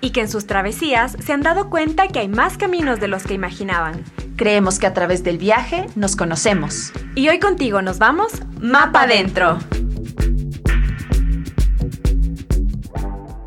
y que en sus travesías se han dado cuenta que hay más caminos de los que imaginaban. Creemos que a través del viaje nos conocemos. Y hoy contigo nos vamos Mapa Adentro.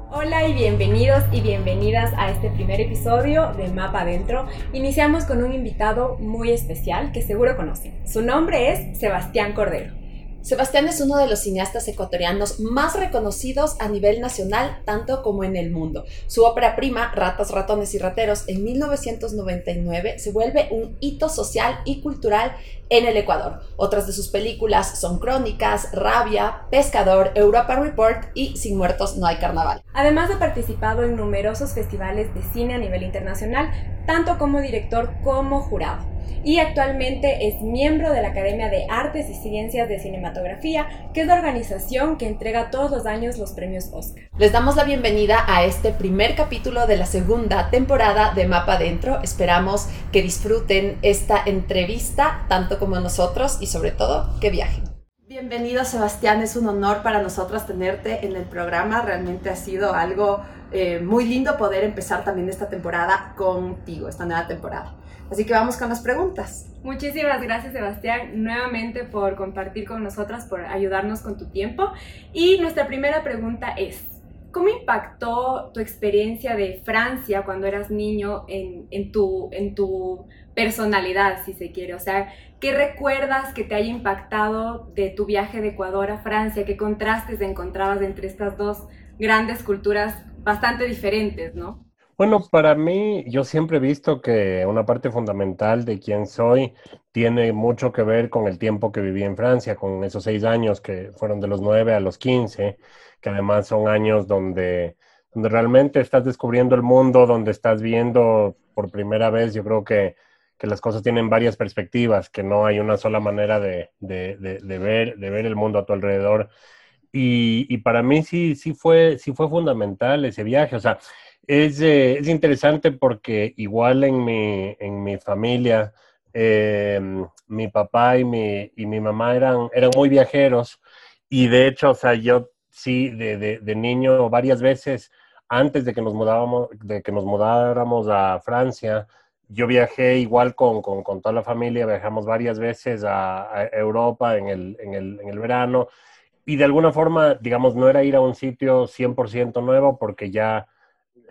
Hola y bienvenidos y bienvenidas a este primer episodio de Mapa Adentro. Iniciamos con un invitado muy especial que seguro conocen. Su nombre es Sebastián Cordero. Sebastián es uno de los cineastas ecuatorianos más reconocidos a nivel nacional, tanto como en el mundo. Su ópera prima, Ratas, Ratones y Rateros, en 1999, se vuelve un hito social y cultural en el Ecuador. Otras de sus películas son Crónicas, Rabia, Pescador, Europa Report y Sin Muertos No hay Carnaval. Además ha participado en numerosos festivales de cine a nivel internacional, tanto como director como jurado y actualmente es miembro de la Academia de Artes y Ciencias de Cinematografía, que es la organización que entrega todos los años los premios Oscar. Les damos la bienvenida a este primer capítulo de la segunda temporada de Mapa Dentro. Esperamos que disfruten esta entrevista tanto como nosotros y sobre todo que viajen. Bienvenido Sebastián, es un honor para nosotros tenerte en el programa. Realmente ha sido algo eh, muy lindo poder empezar también esta temporada contigo, esta nueva temporada. Así que vamos con las preguntas. Muchísimas gracias Sebastián nuevamente por compartir con nosotras, por ayudarnos con tu tiempo. Y nuestra primera pregunta es, ¿cómo impactó tu experiencia de Francia cuando eras niño en, tu, tu personalidad, si se quiere? O sea, ¿qué recuerdas que te haya impactado de tu viaje de Ecuador a Francia? ¿Qué contrastes encontrabas entre estas dos grandes culturas bastante diferentes, no? Bueno, para mí, yo siempre he visto que una parte fundamental de quién soy tiene mucho que ver con el tiempo que viví en Francia, con esos seis años que fueron de los nueve a los quince, que además son años donde, donde realmente estás descubriendo el mundo, donde estás viendo por primera vez, yo creo que, que las cosas tienen varias perspectivas, que no hay una sola manera de, de, de, ver, de ver el mundo a tu alrededor. Y, y, para mí sí, sí, fue, sí fue fundamental ese viaje. O sea, es, eh, es interesante porque igual en mi, en mi familia, em, mi papá y mi, y mi mamá eran, eran muy viajeros y de hecho, o sea, yo sí, de, de, de niño varias veces, antes de que nos mudábamos, de que nos mudáramos a Francia, yo viajé igual con, con, con, toda la familia, viajamos varias veces a, Europa en el, en, el, en el, verano y de alguna forma, digamos, no era ir a un sitio 100% nuevo porque ya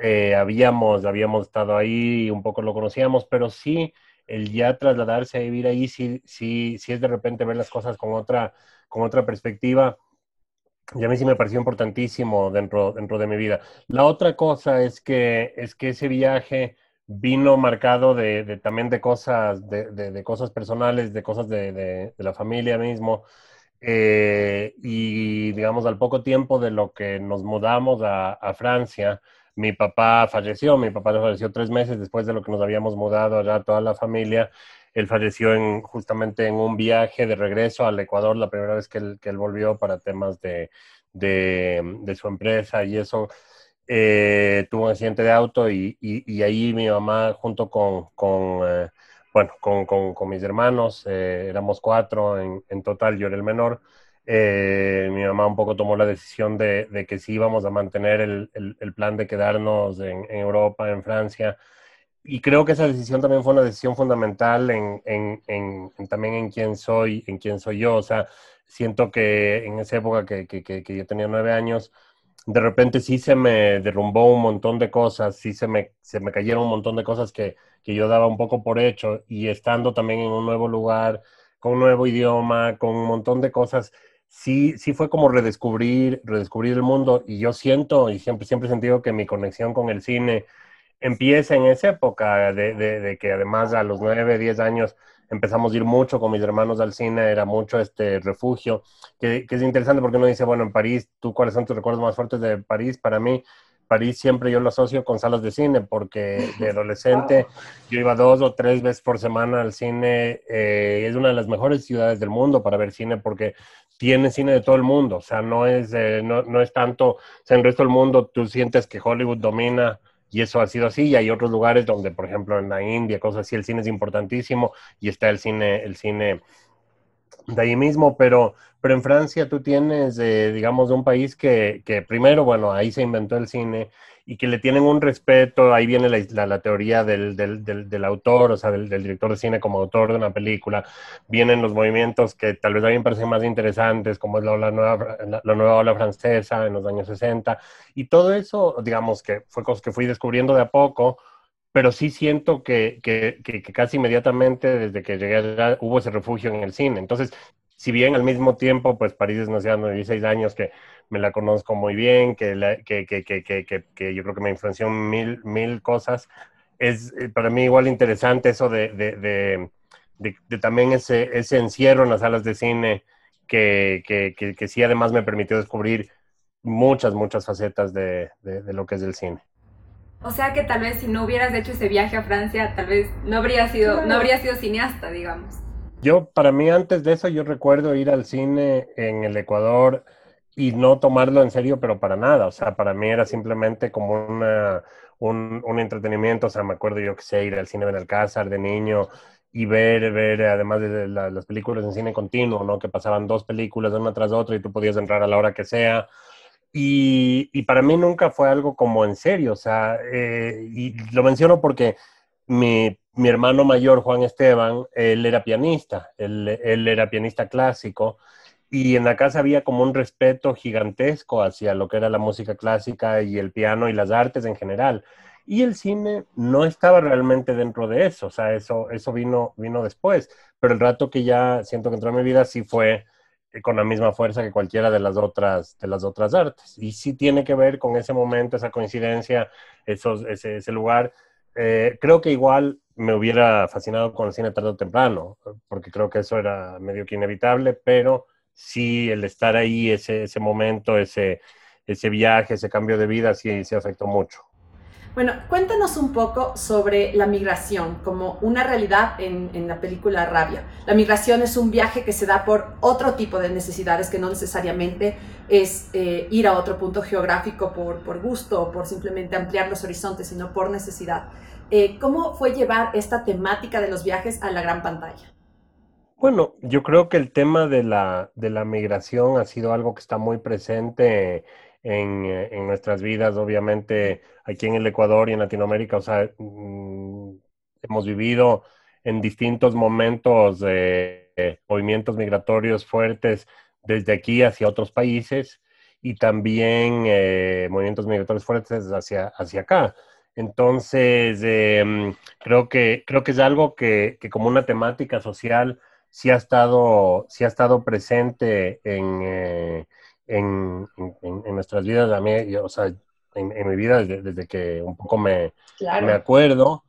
eh, habíamos, habíamos estado ahí y un poco lo conocíamos, pero sí, el ya trasladarse a vivir ahí, sí, sí, sí es de repente ver las cosas con otra, con otra perspectiva. Y a mí sí me pareció importantísimo dentro, dentro de mi vida. La otra cosa es que, es que ese viaje vino marcado de, también de cosas, de, de, cosas personales, de cosas de, la familia mismo. Eh, y digamos, al poco tiempo de lo que nos mudamos a, a Francia, mi papá falleció, mi papá falleció tres meses después de lo que nos habíamos mudado allá toda la familia. Él falleció en, justamente en un viaje de regreso al Ecuador, la primera vez que él, que él volvió para temas de, de, de, su empresa y eso. Eh, tuvo un accidente de auto y, y, y, ahí mi mamá junto con, con eh, bueno, con, con, con, mis hermanos, eh, éramos cuatro en, en total, yo era el menor, eh, mi mamá un poco tomó la decisión de, de que sí íbamos a mantener el, el, el plan de quedarnos en, en, Europa, en Francia. Y creo que esa decisión también fue una decisión fundamental en, en, también en quién soy, en quién soy yo. O sea, siento que en esa época que, que, que, yo tenía nueve años, de repente sí se me derrumbó un montón de cosas, sí se me, se me cayeron un montón de cosas que, que yo daba un poco por hecho y estando también en un nuevo lugar, con un nuevo idioma, con un montón de cosas sí, sí fue como redescubrir, redescubrir el mundo y yo siento y siempre, siempre he sentido que mi conexión con el cine empieza en esa época de, de, de que además a los nueve, diez años empezamos a ir mucho con mis hermanos al cine, era mucho este refugio, que, que, es interesante porque uno dice, bueno, en París, ¿tú cuáles son tus recuerdos más fuertes de París? Para mí, París siempre yo lo asocio con salas de cine, porque de adolescente yo iba dos o tres veces por semana al cine. Eh, es una de las mejores ciudades del mundo para ver cine porque tiene cine de todo el mundo. O sea, no es, eh, no, no, es tanto, o sea, en el resto del mundo tú sientes que Hollywood domina y eso ha sido así. Y hay otros lugares donde, por ejemplo, en la India, cosas así, el cine es importantísimo y está el cine, el cine de ahí mismo, pero, pero en Francia tú tienes, eh, digamos, un país que, que, primero, bueno, ahí se inventó el cine y que le tienen un respeto, ahí viene la, la, teoría del, del, del, autor, o sea, del, director de cine como autor de una película, vienen los movimientos que tal vez a mí me parecen más interesantes, como es la, la nueva, la, nueva ola francesa en los años 60, y todo eso, digamos, que fue cosas que fui descubriendo de a poco, pero sí siento que, que, que, casi inmediatamente desde que llegué allá hubo ese refugio en el cine. Entonces, si bien al mismo tiempo, pues París es una ciudad de 16 años que me la conozco muy bien, que, que, que, que, yo creo que me influenció mil, mil cosas, es eh, para mí igual interesante eso de, de, de, de también ese, ese encierro en las salas de cine que, que, sí además me permitió descubrir muchas, muchas facetas de, de lo que es el cine. O sea que tal vez si no hubieras hecho ese viaje a Francia, tal vez no habría sido, no habría sido cineasta, digamos. Yo, para mí, antes de eso, yo recuerdo ir al cine en el Ecuador y no tomarlo en serio, pero para nada. O sea, para mí era simplemente como una, un, un entretenimiento. O sea, me acuerdo yo que sé, ir al cine Benalcázar de niño y ver, ver, además de las películas en cine continuo, ¿no? Que pasaban dos películas una tras otra y tú podías entrar a la hora que sea. Y, y, para mí nunca fue algo como en serio, o sea, eh, y lo menciono porque mi, mi, hermano mayor, Juan Esteban, él era pianista, él, él, era pianista clásico, y en la casa había como un respeto gigantesco hacia lo que era la música clásica y el piano y las artes en general. Y el cine no estaba realmente dentro de eso, o sea, eso, eso vino, vino después, pero el rato que ya siento que entró en mi vida sí fue con la misma fuerza que cualquiera de las otras, de las otras artes. Y sí tiene que ver con ese momento, esa coincidencia, esos, ese, ese lugar. Eh, creo que igual me hubiera fascinado con el cine tarde o temprano, porque creo que eso era medio que inevitable, pero sí el estar ahí, ese, ese momento, ese, ese viaje, ese cambio de vida, sí se afectó mucho. Bueno, cuéntanos un poco sobre la migración como una realidad en, en, la película Rabia. La migración es un viaje que se da por otro tipo de necesidades que no necesariamente es eh, ir a otro punto geográfico por, por, gusto o por simplemente ampliar los horizontes, sino por necesidad. Eh, ¿Cómo fue llevar esta temática de los viajes a la gran pantalla? Bueno, yo creo que el tema de la, de la migración ha sido algo que está muy presente en, eh, en, nuestras vidas, obviamente aquí en el Ecuador y en Latinoamérica, o sea, mm, hemos vivido en distintos momentos de movimientos migratorios fuertes desde aquí hacia otros países y también eh, movimientos migratorios fuertes hacia, hacia acá. Entonces, eh, creo, que, creo que es algo que, que, como una temática social sí ha estado, sí ha estado presente en, eh, en, en, nuestras vidas, a mí, o sea, en, mi vida desde, que un poco me, me acuerdo,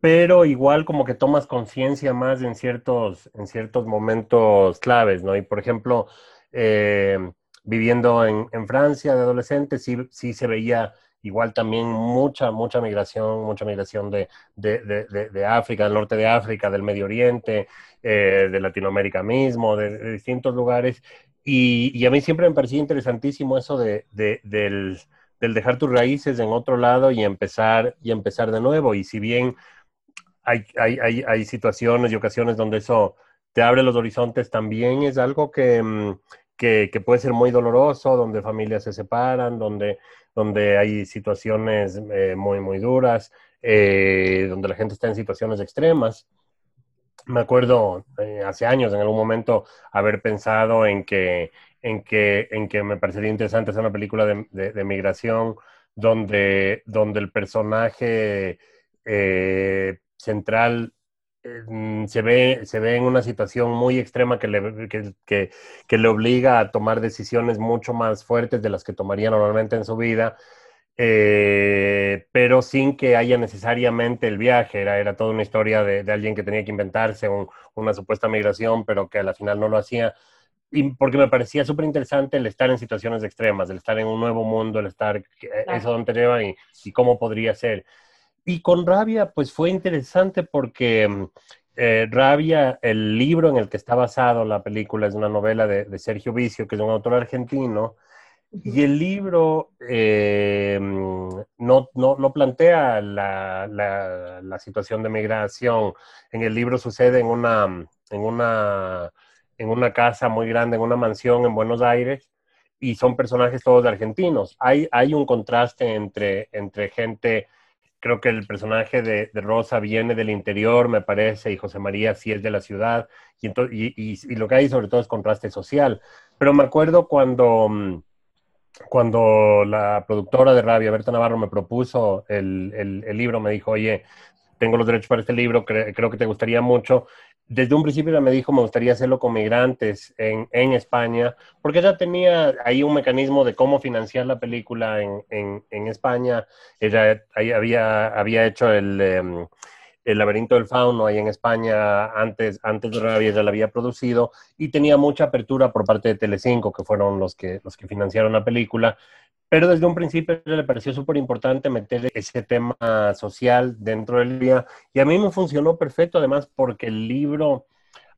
pero igual como que tomas conciencia más en ciertos, en ciertos momentos claves, ¿no? Y por ejemplo, eh, viviendo en, en, Francia de adolescente, sí, sí se veía igual también mucha, mucha migración, mucha migración de, de, de, de África, del norte de África, del Medio Oriente, eh, de Latinoamérica mismo, de, distintos lugares, y, a mí siempre me parecía interesantísimo eso de, del, dejar tus raíces en otro lado y empezar, y empezar de nuevo. Y si bien hay, hay, hay, situaciones y ocasiones donde eso te abre los horizontes, también es algo que, mm, que, puede ser muy doloroso, donde familias se separan, donde, donde hay situaciones eh, muy, muy duras, eh, donde la gente está en situaciones extremas. Me acuerdo eh, hace años, en algún momento, haber pensado en que, en que, en que me parecería interesante hacer una película de, de, migración donde, donde el personaje eh, central se, ve, se ve en una situación muy extrema que le, que, que, que le obliga a tomar decisiones mucho más fuertes de las que tomaría normalmente en su vida eh, pero sin que haya necesariamente el viaje. Era, era toda una historia de, alguien que tenía que inventarse una supuesta migración, pero que a la final no lo hacía. y porque me parecía súper interesante el estar en situaciones extremas, el estar en un nuevo mundo, el estar, eh, eso donde te lleva y, y, cómo podría ser. Y con Rabia, pues fue interesante porque mm, eh, Rabia, el libro en el que está basado la película, es una novela de, de Sergio Vicio, que es un autor argentino, y el libro eh, no, no, no, plantea la, la, la, situación de migración. En el libro sucede en una, en una en una casa muy grande, en una mansión en Buenos Aires, y son personajes todos argentinos. Hay, hay un contraste entre, entre gente, creo que el personaje de, Rosa viene del interior, me parece, y José María sí es de la ciudad, y, y, y, lo que hay sobre todo es contraste social. Pero me acuerdo cuando, mm, cuando la productora de Rabia, Berta Navarro, me propuso el, el, libro, me dijo, oye, tengo los derechos para este libro, creo que te gustaría mucho desde un principio ella me dijo me gustaría hacerlo con migrantes en, en, España, porque ella tenía ahí un mecanismo de cómo financiar la película en, en, en España. Ella ahí había, había hecho el, em, el, laberinto del fauno ahí en España antes, antes de Rabia, ella la había producido y tenía mucha apertura por parte de Telecinco, que fueron los que, los que financiaron la película. Pero desde un principio le pareció súper importante meter ese tema social dentro del día y a mí me funcionó perfecto además porque el libro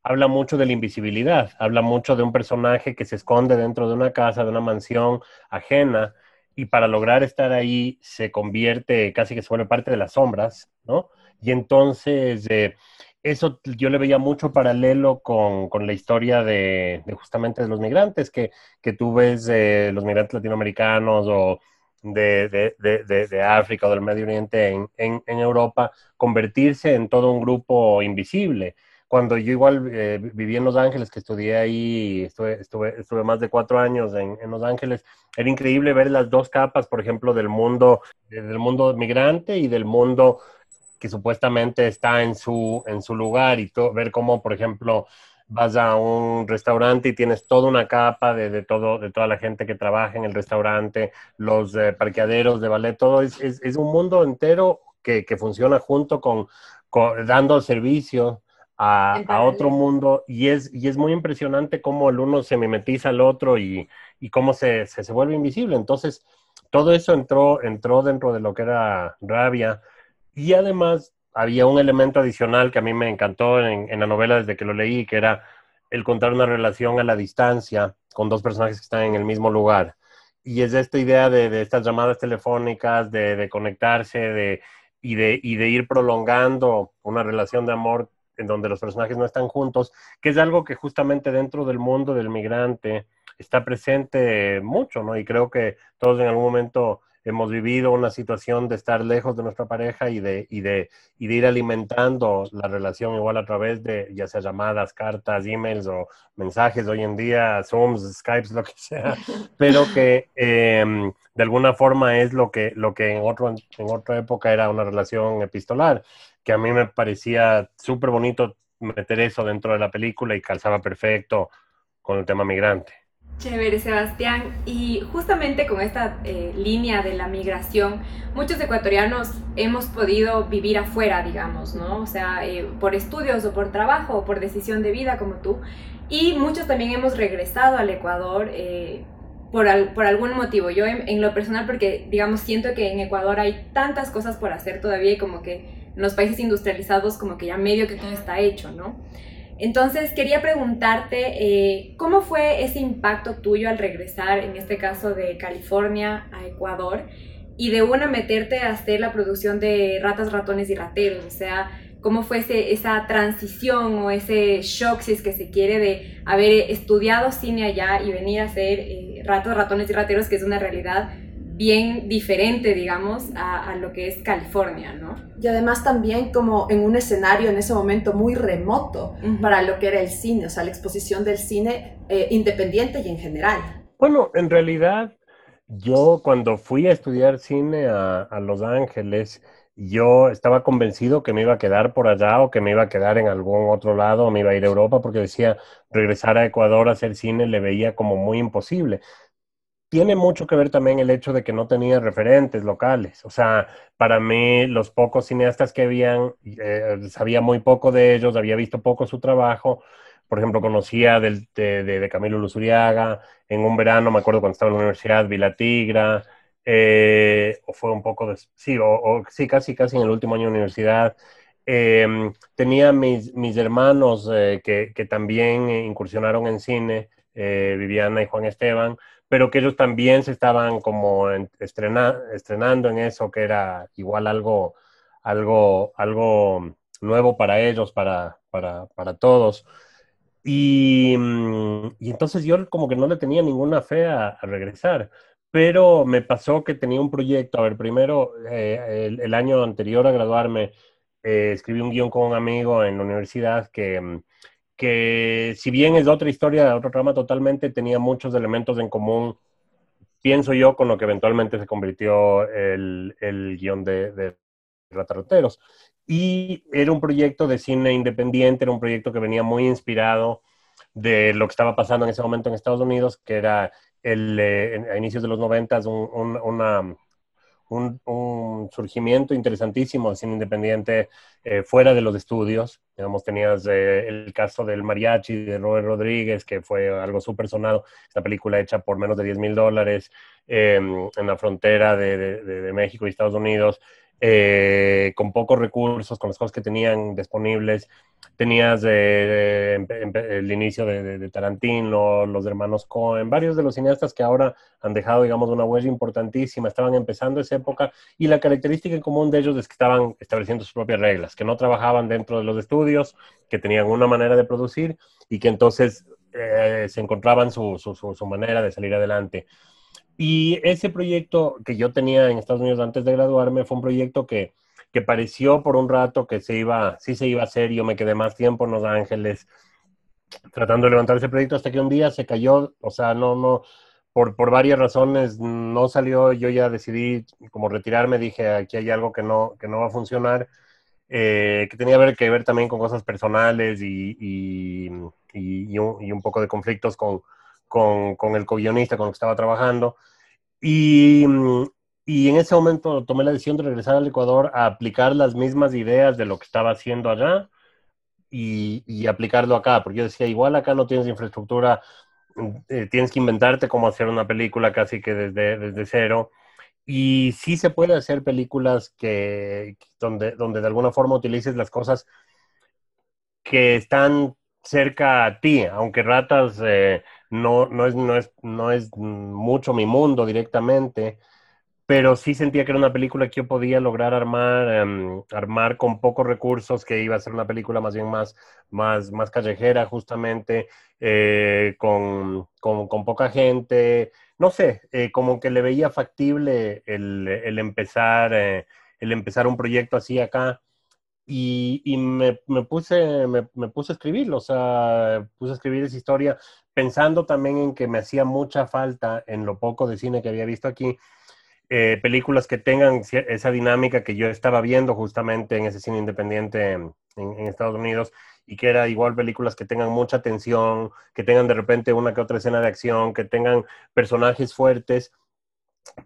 habla mucho de la invisibilidad, habla mucho de un personaje que se esconde dentro de una casa, de una mansión ajena y para lograr estar ahí se convierte, casi que se vuelve parte de las sombras, ¿no? Y entonces... Eh, eso yo le veía mucho paralelo con, con la historia de, justamente de los migrantes, que, que tú ves eh, los migrantes latinoamericanos o de, de, África o del Medio Oriente en, en, Europa convertirse en todo un grupo invisible. Cuando yo igual eh, viví en Los Ángeles, que estudié ahí, estuve, estuve, estuve más de cuatro años en, en, Los Ángeles, era increíble ver las dos capas, por ejemplo, del mundo, del mundo migrante y del mundo que supuestamente está en su, en su lugar y ver cómo, por ejemplo, vas a un restaurante y tienes toda una capa de, de, todo, de toda la gente que trabaja en el restaurante, los eh, parqueaderos de ballet, todo es, es, es, un mundo entero que, que funciona junto con, con dando servicio a, a, otro mundo y es, y es muy impresionante cómo el uno se mimetiza al otro y, y cómo se, se, se, vuelve invisible. Entonces, todo eso entró, entró dentro de lo que era rabia y además había un elemento adicional que a mí me encantó en, la novela desde que lo leí, que era el contar una relación a la distancia con dos personajes que están en el mismo lugar. Y es esta idea de, estas llamadas telefónicas, de, conectarse y, de, y de ir prolongando una relación de amor en donde los personajes no están juntos, que es algo que justamente dentro del mundo del migrante está presente mucho, ¿no? Y creo que todos en algún momento hemos vivido una situación de estar lejos de nuestra pareja y de, y de, y de ir alimentando la relación igual a través de ya sea llamadas, cartas, emails o mensajes hoy en día, Zooms, Skypes, lo que sea, pero que eh, de alguna forma es lo que, lo que en, otro, en otra época era una relación epistolar, que a mí me parecía súper bonito meter eso dentro de la película y calzaba perfecto con el tema migrante. Chévere, Sebastián. Y justamente con esta eh, línea de la migración, muchos ecuatorianos hemos podido vivir afuera, digamos, ¿no? O sea, eh, por estudios o por trabajo o por decisión de vida como tú. Y muchos también hemos regresado al Ecuador eh, por, al, por, algún motivo. Yo en, en, lo personal, porque, digamos, siento que en Ecuador hay tantas cosas por hacer todavía y como que en los países industrializados como que ya medio que todo está hecho, ¿no? Entonces quería preguntarte, eh, ¿cómo fue ese impacto tuyo al regresar, en este caso de California a Ecuador, y de una meterte a hacer la producción de ratas, ratones y rateros? O sea, ¿cómo fue ese, esa transición o ese shock, si es que se quiere, de haber estudiado cine allá y venir a hacer eh, ratas, ratones y rateros, que es una realidad bien diferente, digamos, a, a, lo que es California, ¿no? Y además también como en un escenario en ese momento muy remoto uh -huh. para lo que era el cine, o sea, la exposición del cine eh, independiente y en general. Bueno, en realidad yo cuando fui a estudiar cine a, a Los Ángeles, yo estaba convencido que me iba a quedar por allá o que me iba a quedar en algún otro lado o me iba a ir a Europa porque decía regresar a Ecuador a hacer cine le veía como muy imposible tiene mucho que ver también el hecho de que no tenía referentes locales. O sea, para mí los pocos cineastas que habían, eh, sabía muy poco de ellos, había visto poco su trabajo, por ejemplo, conocía del, de, de, Camilo Luzuriaga, en un verano, me acuerdo cuando estaba en la universidad, vi La Tigra, eh, o fue un poco, de, sí, o, sí, casi, casi en el último año de universidad. Em, tenía mis, mis hermanos eh, que, que, también incursionaron en cine, Viviana y Juan Esteban, pero que ellos también se estaban como estrenando en eso, que era igual algo, algo, algo nuevo para ellos, para, para, para todos. Y, y, entonces yo como que no le tenía ninguna fe a, regresar, pero me pasó que tenía un proyecto. A ver, primero, eh, el, el, año anterior a graduarme, eh, escribí un guion con un amigo en la universidad que, que si bien es otra historia, otro trama totalmente, tenía muchos elementos en común, pienso yo, con lo que eventualmente se convirtió el, el guion de, de Ratarroteros. Y era un proyecto de cine independiente, era un proyecto que venía muy inspirado de lo que estaba pasando en ese momento en Estados Unidos, que era el, eh, a inicios de los noventas un, un, una, un, surgimiento interesantísimo de cine independiente eh, fuera de los estudios. Digamos, tenías eh, el caso del mariachi de Robert Rodríguez, que fue algo súper sonado, esta película hecha por menos de 10 mil dólares em, en la frontera de, México y Estados Unidos. Eh, con pocos recursos, con las cosas que tenían disponibles. Tenías el inicio de, Tarantino, los hermanos Cohen, varios de los cineastas que ahora han dejado, digamos, una huella importantísima, estaban empezando esa época y la característica en común de ellos es que estaban estableciendo sus propias reglas, que no trabajaban dentro de los estudios, que tenían una manera de producir y que entonces eh, se encontraban su manera de salir adelante. Y ese proyecto que yo tenía en Estados Unidos antes de graduarme fue un proyecto que, que pareció por un rato que se iba, sí se iba a hacer. Yo me quedé más tiempo en Los Ángeles tratando de levantar ese proyecto hasta que un día se cayó, o sea, no, no, por, por varias razones no salió. Yo ya decidí como retirarme, dije, aquí hay algo que no, que no va a funcionar. Eh, que tenía que ver también con cosas personales y, y un, poco de conflictos con, con, el co-guionista con el que estaba trabajando. Y, y, en ese momento tomé la decisión de regresar al Ecuador a aplicar las mismas ideas de lo que estaba haciendo allá y, aplicarlo acá, porque yo decía, igual acá no tienes infraestructura, eh, tienes que inventarte cómo hacer una película casi que desde, desde cero. Y sí se puede hacer películas que, donde, donde de alguna forma utilices las cosas que están cerca a ti, aunque Ratas eh, no, no, es, no, es, no es mucho mi mundo directamente, pero sí sentía que era una película que yo podía lograr armar, em, armar con pocos recursos, que iba a ser una película más bien más, más, más callejera justamente, eh, con, con, con, poca gente, no sé, eh, como que le veía factible el, el empezar, el empezar un proyecto así acá y, me, puse, me, puse a escribirlo, o sea, puse a escribir esa historia pensando también en que me hacía mucha falta en lo poco de cine que había visto aquí, eh, películas que tengan esa dinámica que yo estaba viendo justamente en ese cine independiente en, Estados Unidos y que era igual películas que tengan mucha tensión, que tengan de repente una que otra escena de acción, que tengan personajes fuertes,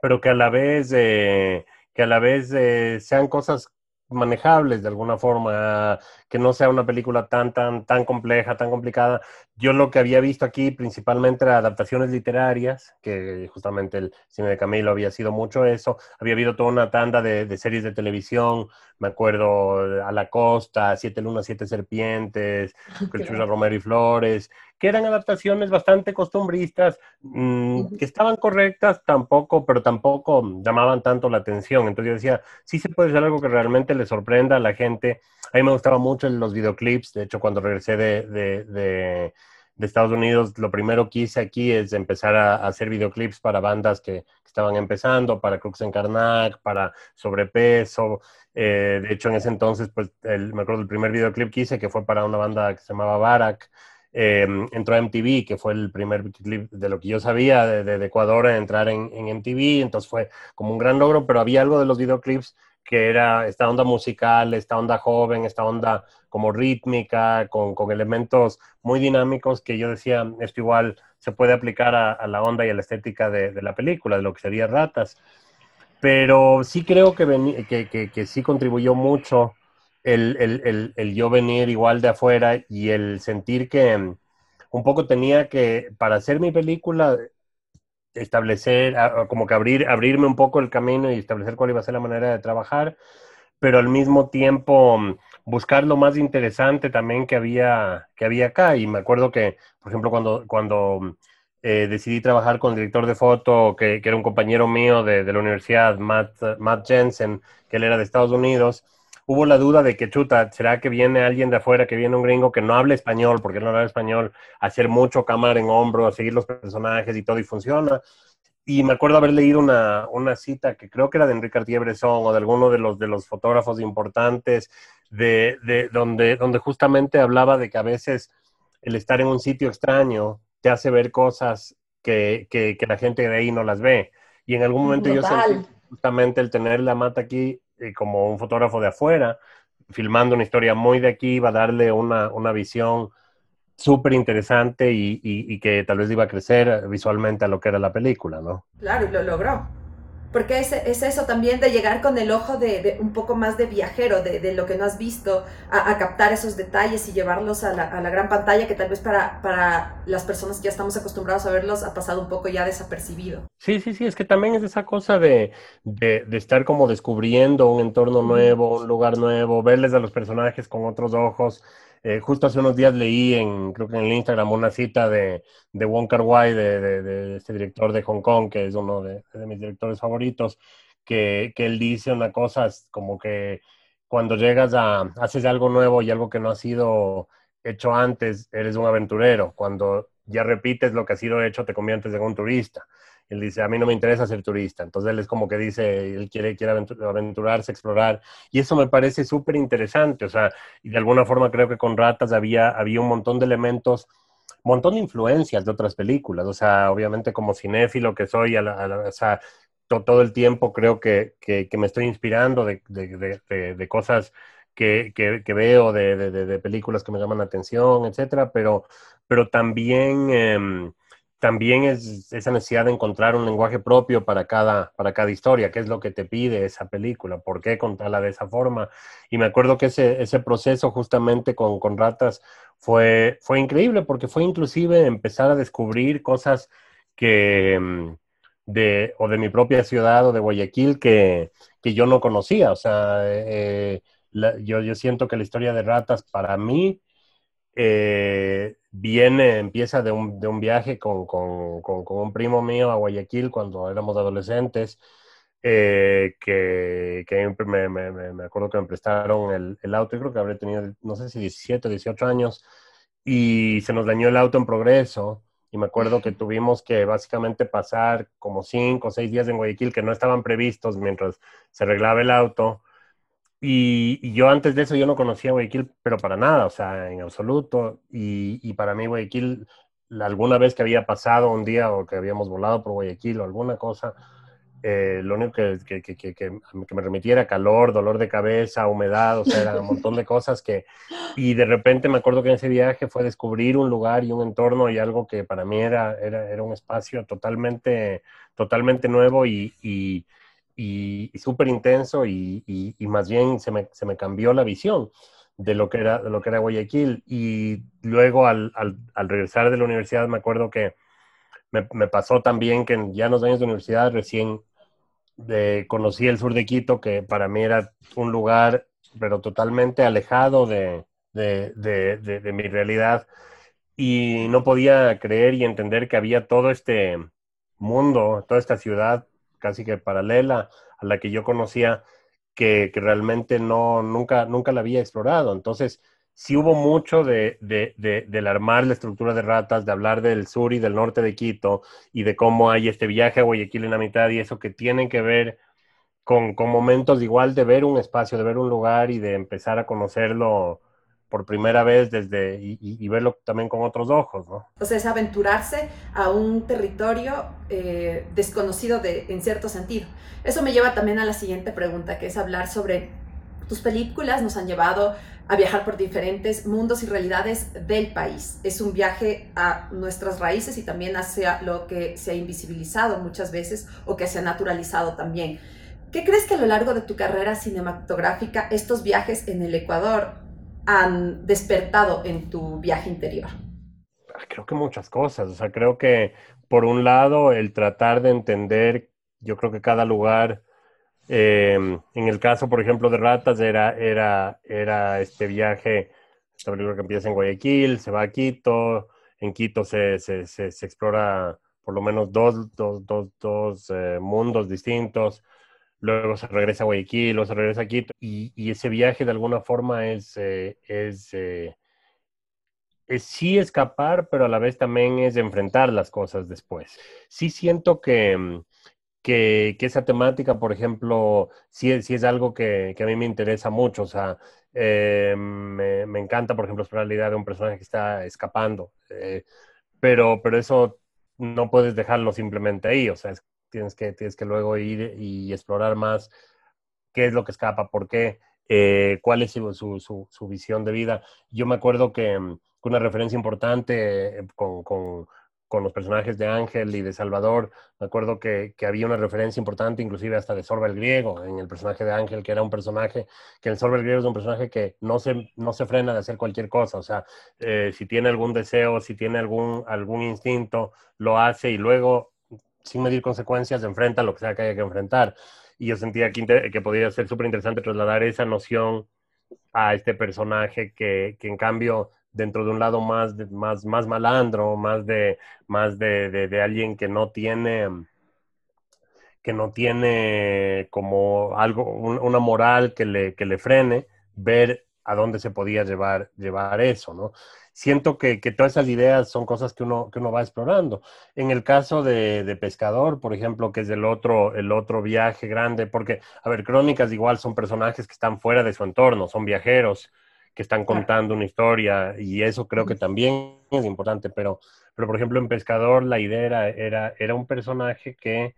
pero que a la vez, eh, que a la vez eh, sean cosas manejables de alguna forma, que no sea una película tan, tan, tan compleja, tan complicada. Yo lo que había visto aquí principalmente era adaptaciones literarias, que justamente el cine de Camilo había sido mucho eso. Había habido toda una tanda de, series de televisión, me acuerdo A la Costa, Siete Lunas, Siete Serpientes, El Romero y Flores, que eran adaptaciones bastante costumbristas, mm, que estaban correctas tampoco, pero tampoco llamaban tanto la atención. Entonces yo decía, sí se puede hacer algo que realmente le sorprenda a la gente. A mí me gustaban mucho los videoclips, de hecho cuando regresé de, de, de, Estados Unidos, lo primero que hice aquí es empezar a, hacer videoclips para bandas que, estaban empezando, para Crux en Karnak, para Sobrepeso. Eh, de hecho, en ese entonces, pues me acuerdo del primer videoclip que hice, que fue para una banda que se llamaba Barak. Eh, entró a MTV, que fue el primer clip de lo que yo sabía de, Ecuador a entrar en, MTV, entonces fue como un gran logro, pero había algo de los videoclips que era esta onda musical, esta onda joven, esta onda como rítmica, con, con elementos muy dinámicos que yo decía, esto igual se puede aplicar a, la onda y a la estética de, la película, de lo que sería Ratas. Pero sí creo que, que, que, que sí contribuyó mucho el, el, yo venir igual de afuera y el sentir que mm, un poco tenía que, para hacer mi película, establecer, como que abrir, abrirme un poco el camino y establecer cuál iba a ser la manera de trabajar, pero al mismo tiempo mm, buscar lo más interesante también que había, que había acá. Y me acuerdo que, por ejemplo, cuando, cuando mm, eh, decidí trabajar con el director de foto, que, que era un compañero mío de, de la universidad, Matt, Matt, Jensen, que él era de Estados Unidos, hubo la duda de que, chuta, ¿será que viene alguien de afuera, que viene un gringo que no hable español, porque él no habla español, hacer mucho cámara en hombro, a seguir los personajes y todo, y funciona? Y me acuerdo haber leído una, una cita que creo que era de Enrique Cartier-Bresson o de alguno de los, de los fotógrafos importantes, de, de, donde, donde justamente hablaba de que a veces el estar en un sitio extraño te hace ver cosas que, que, la gente de ahí no las ve. Y en algún momento yo sentí justamente el tener la mata aquí como un fotógrafo de afuera, filmando una historia muy de aquí, va a darle una, una visión súper interesante y, y, que tal vez iba a crecer visualmente a lo que era la película, ¿no? Claro, y lo logró. Porque es, es eso también de llegar con el ojo de, de un poco más de viajero, de, de, lo que no has visto, a, a captar esos detalles y llevarlos a la, a la, gran pantalla que tal vez para, para las personas que ya estamos acostumbrados a verlos ha pasado un poco ya desapercibido. Sí, sí, sí, es que también es esa cosa de, de estar como descubriendo un entorno nuevo, un lugar nuevo, verles a los personajes con otros ojos eh, justo hace unos días leí en, creo que en el Instagram, una cita de, de Wong Kar Wai, de, este director de Hong Kong, que es uno de, mis directores favoritos, que, que, él dice una cosa como que cuando llegas a, haces algo nuevo y algo que no ha sido hecho antes, eres un aventurero. Cuando ya repites lo que ha sido hecho, te conviertes en un turista él dice, a mí no me interesa ser turista. Entonces él es como que dice, él quiere, quiere aventurarse, explorar. Y eso me parece súper interesante. O sea, y de alguna forma creo que con Ratas había, había un montón de elementos, un montón de influencias de otras películas. O sea, obviamente como cinéfilo que soy, a o sea, todo el tiempo creo que, que, me estoy inspirando de, de, de, de cosas que, que, veo, de, películas que me llaman la atención, etcétera, pero, pero también... Eh, también es esa necesidad de encontrar un lenguaje propio para cada, para cada historia, qué es lo que te pide esa película, por qué contarla de esa forma. Y me acuerdo que ese, ese proceso justamente con, con Ratas fue, fue increíble porque fue inclusive empezar a descubrir cosas que mm, de, o de mi propia ciudad o de Guayaquil que, que yo no conocía. O sea, eh, yo, yo siento que la historia de Ratas para mí eh, viene, empieza de un, de un viaje con, con, con, un primo mío a Guayaquil cuando éramos adolescentes, eh, que, que me, me, me, acuerdo que me prestaron el, el auto, yo creo que habría tenido, no sé si 17 o 18 años, y se nos dañó el auto en progreso. Y me acuerdo que tuvimos que básicamente pasar como cinco o seis días en Guayaquil que no estaban previstos mientras se arreglaba el auto. Y, yo antes de eso yo no conocía Guayaquil, pero para nada, o sea, en absoluto. Y, para mí Guayaquil, alguna vez que había pasado un día o que habíamos volado por Guayaquil o alguna cosa, eh, lo único que, que, que, que, me remitiera calor, dolor de cabeza, humedad, o sea, era un montón de cosas que... Y de repente me acuerdo que en ese viaje fue descubrir un lugar y un entorno y algo que para mí era, era, era un espacio totalmente, totalmente nuevo y y, súper intenso y, y, más bien se me, se me, cambió la visión de lo que era, lo que era Guayaquil. Y luego al, al, al regresar de la universidad me acuerdo que me, me, pasó también que ya en los años de universidad recién de, conocí el sur de Quito, que para mí era un lugar, pero totalmente alejado de, de, de mi realidad. Y no podía creer y entender que había todo este mundo, toda esta ciudad casi que paralela a la que yo conocía, que, que realmente no, nunca, nunca la había explorado. Entonces, sí hubo mucho de, de, de, del armar la estructura de ratas, de hablar del sur y del norte de Quito y de cómo hay este viaje a Guayaquil en la mitad y eso que tienen que ver con, con momentos igual de ver un espacio, de ver un lugar y de empezar a conocerlo por primera vez desde y, verlo también con otros ojos, ¿no? O sea, es aventurarse a un territorio eh, desconocido de, en cierto sentido. Eso me lleva también a la siguiente pregunta, que es hablar sobre tus películas nos han llevado a viajar por diferentes mundos y realidades del país. Es un viaje a nuestras raíces y también hacia lo que se ha invisibilizado muchas veces o que se ha naturalizado también. ¿Qué crees que a lo largo de tu carrera cinematográfica estos viajes en el Ecuador han despertado en tu viaje interior? Creo que muchas cosas. O sea, creo que por un lado el tratar de entender, yo creo que cada lugar, eh, en el caso, por ejemplo, de Ratas, era, era, era este viaje, esta película que empieza en Guayaquil, se va a Quito, en Quito se, se, se, explora por lo menos dos, dos, dos, dos eh, mundos distintos, luego se regresa a Guayaquil, luego se regresa a Quito, y, ese viaje de alguna forma es, eh, es, eh, es, sí escapar, pero a la vez también es enfrentar las cosas después. Sí siento que, mm, que, esa temática, por ejemplo, sí, sí es algo que, a mí me interesa mucho, o sea, me, me, encanta, por ejemplo, la idea de un personaje que está escapando, pero, pero eso no puedes dejarlo simplemente ahí, o sea, es tienes que, tienes que luego ir y explorar más qué es lo que escapa, por qué, eh, cuál es su, su, su, visión de vida. Yo me acuerdo que, mm, una referencia importante eh, con, con, los personajes de Ángel y de Salvador, me acuerdo que, que, había una referencia importante, inclusive hasta de Sorba el Griego, en el personaje de Ángel, que era un personaje, que el Sorba el Griego es un personaje que no se, no se frena de hacer cualquier cosa, o sea, eh, si tiene algún deseo, si tiene algún, algún instinto, lo hace y luego sin medir consecuencias, enfrenta lo que sea que haya que enfrentar. Y yo sentía que, que podría ser súper interesante trasladar esa noción a este personaje que, que, en cambio dentro de un lado más, más, más malandro, más, de, más de, de, alguien que no tiene que no tiene como algo, una moral que le, que le frene, ver a dónde se podía llevar, llevar eso, ¿no? siento que, que, todas esas ideas son cosas que uno, que uno va explorando. En el caso de, de, Pescador, por ejemplo, que es el otro, el otro viaje grande, porque, a ver, Crónicas igual son personajes que están fuera de su entorno, son viajeros que están contando una historia y eso creo que también es importante, pero, pero por ejemplo en Pescador la idea era, era, era un personaje que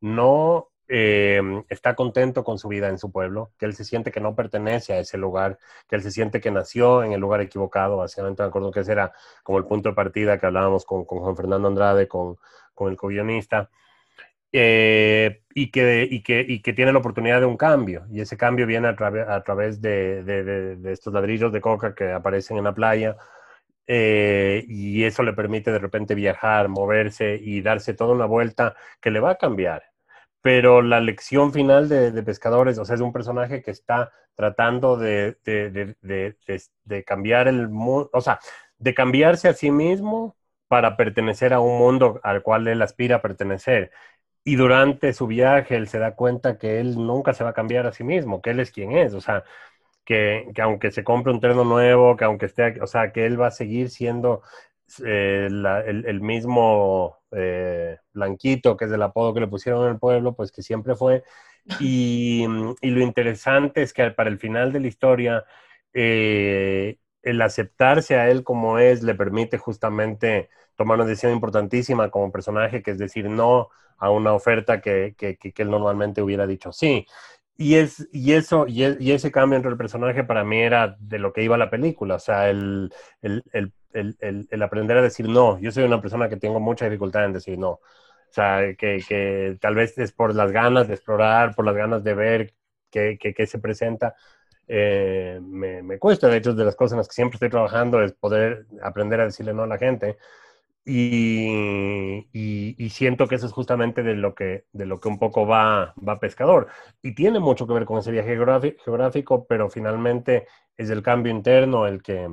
no eh, está contento con su vida en su pueblo, que él se siente que no pertenece a ese lugar, que él se siente que nació en el lugar equivocado, básicamente me acuerdo que ese era como el punto de partida que hablábamos con, con Juan Fernando Andrade, con, con el co-guionista, eh, y, que, y, que, y que tiene la oportunidad de un cambio, y ese cambio viene a, tra a través de, de, de, de, estos ladrillos de coca que aparecen en la playa, eh, y eso le permite de repente viajar, moverse y darse toda una vuelta que le va a cambiar pero la lección final de, de, Pescadores, o sea, es un personaje que está tratando de, de, de, cambiar el mundo, o sea, de cambiarse a sí mismo para pertenecer a un mundo al cual él aspira a pertenecer. Y durante su viaje él se da cuenta que él nunca se va a cambiar a sí mismo, que él es quien es, o sea, que, que aunque se compre un terno nuevo, que aunque esté, o sea, que él va a seguir siendo eh, el, mismo eh, Blanquito, que es el apodo que le pusieron el pueblo, pues que siempre fue. Y, lo interesante es que para el final de la historia, eh, el aceptarse a él como es le permite justamente tomar una decisión importantísima como personaje, que es decir no a una oferta que, que, que, él normalmente hubiera dicho sí. Y, es, y eso, y, es, y, ese cambio entre el personaje para mí era de lo que iba la película, o sea, el el, el, el, aprender a decir no. Yo soy una persona que tengo mucha dificultad en decir no. O sea, que, que tal vez es por las ganas de explorar, por las ganas de ver qué, qué, qué se presenta. Eh, me, me, cuesta, de hecho, de las cosas en las que siempre estoy trabajando es poder aprender a decirle no a la gente. Y, y, siento que eso es justamente de lo que, de lo que un poco va, va Pescador. Y tiene mucho que ver con ese viaje geográfico, pero finalmente es el cambio interno el que,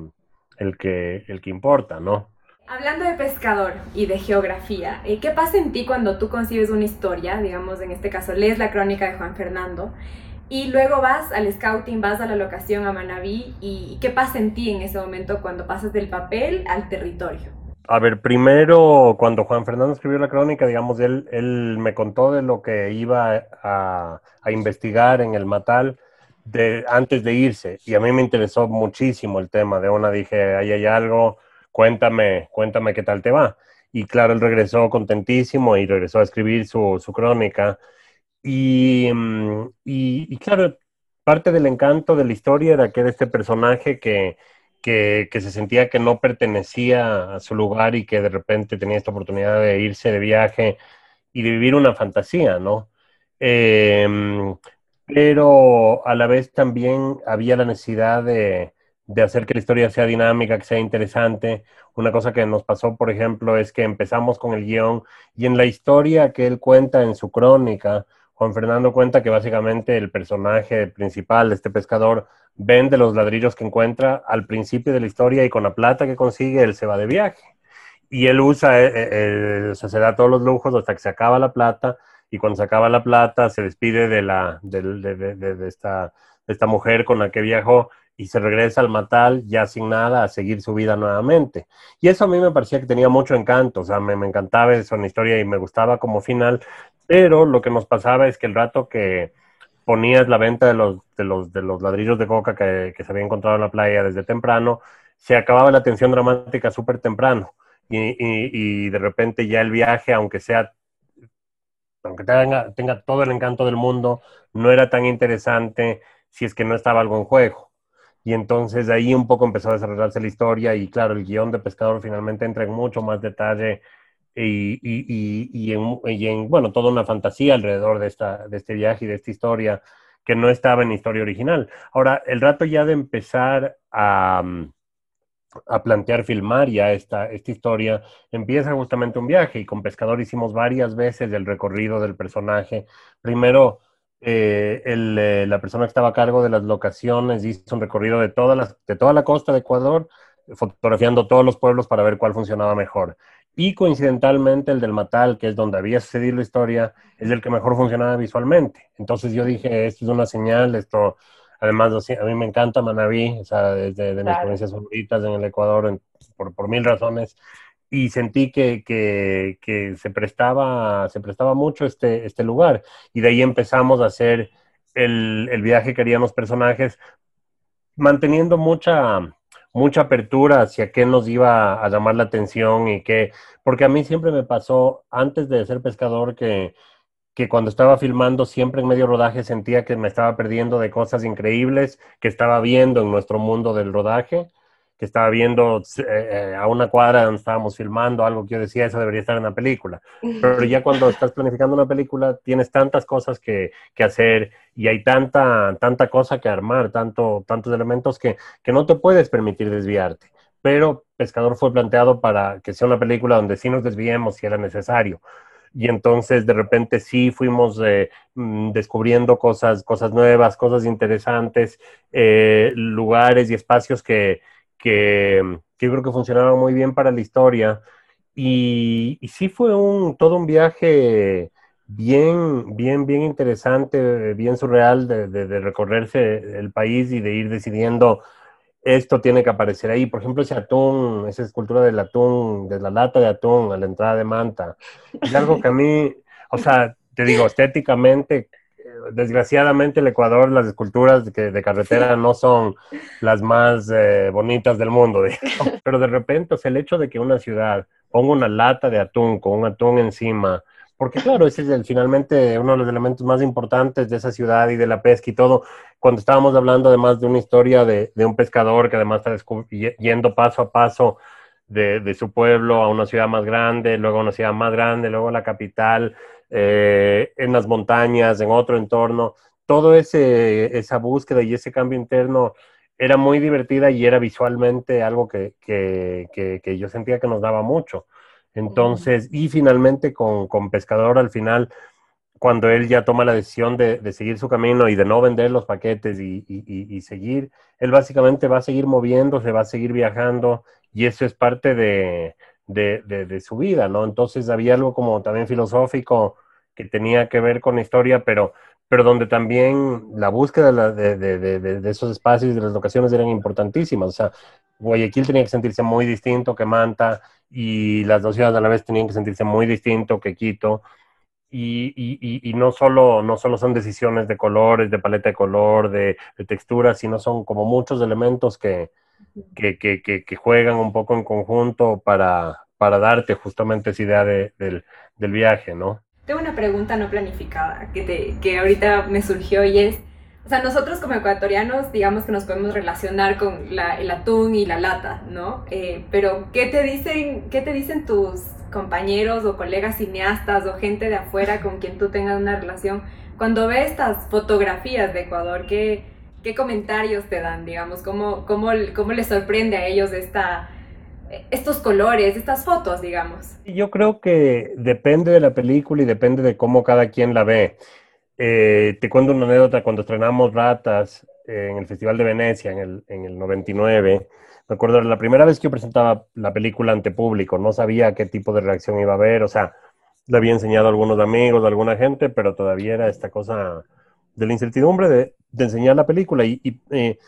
el que, el que importa, ¿no? Hablando de pescador y de geografía, eh, ¿qué pasa en ti cuando tú concibes una historia? Digamos, en este caso, lees la crónica de Juan Fernando y luego vas al scouting, vas a la locación a Manabí y ¿qué pasa en ti en ese momento cuando pasas del papel al territorio? A ver, primero, cuando Juan Fernando escribió la crónica, digamos, él, él me contó de lo que iba a, a investigar en el Matal de, antes de irse y a mí me interesó muchísimo el tema. De una dije, ahí hay algo, cuéntame, cuéntame qué tal te va. Y claro, él regresó contentísimo y regresó a escribir su, su crónica. Y, mm, y, y, claro, parte del encanto de la historia era que era este personaje que, que, que, se sentía que no pertenecía a su lugar y que de repente tenía esta oportunidad de irse de viaje y de vivir una fantasía, ¿no? Em, pero a la vez también había la necesidad de, de hacer que la historia sea dinámica, que sea interesante. Una cosa que nos pasó, por ejemplo, es que empezamos con el guion y en la historia que él cuenta en su crónica, Juan Fernando cuenta que básicamente el personaje principal este pescador vende los ladrillos que encuentra al principio de la historia y con la plata que consigue él se va de viaje. Y él usa, eh, eh, se da todos los lujos hasta que se acaba la plata y cuando se acaba la plata se despide de, la, de, esta, de esta mujer con la que viajó y se regresa al Matal ya sin nada a seguir su vida nuevamente. Y eso a mí me parecía que tenía mucho encanto, o sea, me, me encantaba esa historia y me gustaba como final, pero lo que nos pasaba es que el rato que ponías la venta de los, de los, de los ladrillos de coca que, que se había encontrado en la playa desde temprano, se acababa la tensión dramática súper temprano. Y, y, de repente ya el viaje, aunque sea, aunque tenga, todo el encanto del mundo, no era tan interesante si es que no estaba algo en juego. Y entonces de ahí un poco empezó a desarrollarse la historia y claro, el guion de Pescador finalmente entra en mucho más detalle y, y, y, en, bueno, toda una fantasía alrededor de, esta, de este viaje y de esta historia que no estaba en la historia original. Ahora, el rato ya de empezar a, a plantear filmar ya esta, esta historia, empieza justamente un viaje y con Pescador hicimos varias veces el recorrido del personaje. Primero eh, eh, la persona que estaba a cargo de las locaciones hizo un recorrido de, toda de toda la costa de Ecuador, fotografiando todos los pueblos para ver cuál funcionaba mejor. Y coincidentalmente el del Matal, que es donde había sucedido la historia, es el que mejor funcionaba visualmente. Entonces yo dije, esto es una señal, esto, además a mí me encanta Manabí, o sea, es de, mis provincias favoritas en el Ecuador por, por mil razones y sentí que, que, que, se, prestaba, se prestaba mucho este, este lugar. Y de ahí empezamos a hacer el, el viaje que queríamos personajes, manteniendo mucha, mucha apertura hacia qué nos iba a llamar la atención y qué, porque a mí siempre me pasó antes de ser pescador que, que cuando estaba filmando siempre en medio rodaje sentía que me estaba perdiendo de cosas increíbles que estaba viendo en nuestro mundo del rodaje que estaba viendo eh, eh, a una cuadra donde estábamos filmando algo que yo decía, eso debería estar en una película. Pero ya cuando estás planificando una película, tienes tantas cosas que, que hacer y hay tanta, tanta cosa que armar, tanto, tantos elementos que, que no te puedes permitir desviarte. Pero Pescador fue planteado para que sea una película donde sí nos desviemos si era necesario. Y entonces de repente sí fuimos eh, mm, descubriendo cosas, cosas nuevas, cosas interesantes, lugares y espacios que, que, yo creo que funcionaba muy bien para la historia. Y, sí fue un, todo un viaje bien, bien, bien interesante, bien surreal de, recorrerse el país y de ir decidiendo esto tiene que aparecer ahí. Por ejemplo, ese atún, esa escultura del atún, de la lata de atún a la entrada de Manta. Es algo que a mí, o sea, te digo, estéticamente desgraciadamente el Ecuador, las esculturas de, de carretera no son las más eh, bonitas del mundo, pero de repente, o sea, el hecho de que una ciudad ponga una lata de atún con un atún encima, porque claro, ese es el, finalmente uno de los elementos más importantes de esa ciudad y de la pesca y todo, cuando estábamos hablando además de una historia de, un pescador que además está yendo paso a paso de, de, su pueblo a una ciudad más grande, luego a una ciudad más grande, luego a la capital, eh, en las montañas, en otro entorno. Todo ese, esa búsqueda y ese cambio interno era muy divertida y era visualmente algo que, que, que, yo sentía que nos daba mucho. Entonces, y finalmente con, con, Pescador al final, cuando él ya toma la decisión de, de, seguir su camino y de no vender los paquetes y, y, seguir, él básicamente va a seguir moviéndose, va a seguir viajando y eso es parte de, de, de, su vida, ¿no? Entonces había algo como también filosófico que tenía que ver con la historia, pero, pero donde también la búsqueda de, de, esos espacios y de las locaciones eran importantísimas. O sea, Guayaquil tenía que sentirse muy distinto que Manta y las dos ciudades a la vez tenían que sentirse muy distinto que Quito. Y, y, y, no, solo, no solo son decisiones de colores, de paleta de color, de, de texturas, sino son como muchos elementos que, que, que, que, juegan un poco en conjunto para, para darte justamente esa idea de, del, del, viaje, ¿no? Tengo una pregunta no planificada que, te, que ahorita me surgió y es, o sea, nosotros como ecuatorianos, digamos que nos podemos relacionar con la, el atún y la lata, ¿no? Eh, pero, ¿qué te, dicen, ¿qué te dicen tus compañeros o colegas cineastas o gente de afuera con quien tú tengas una relación cuando ve estas fotografías de Ecuador, ¿qué, qué comentarios te dan, digamos? ¿Cómo, cómo, cómo les sorprende a ellos esta, estos colores, estas fotos, digamos? Yo creo que depende de la película y depende de cómo cada quien la ve. Eh, te cuento una anécdota, cuando estrenamos Ratas en el Festival de Venecia en el, en el 99, me acuerdo la primera vez que yo presentaba la película ante público, no sabía qué tipo de reacción iba a haber, o sea, le había enseñado a algunos amigos, a alguna gente, pero todavía era esta cosa de la incertidumbre de, enseñar la película. Y, eh,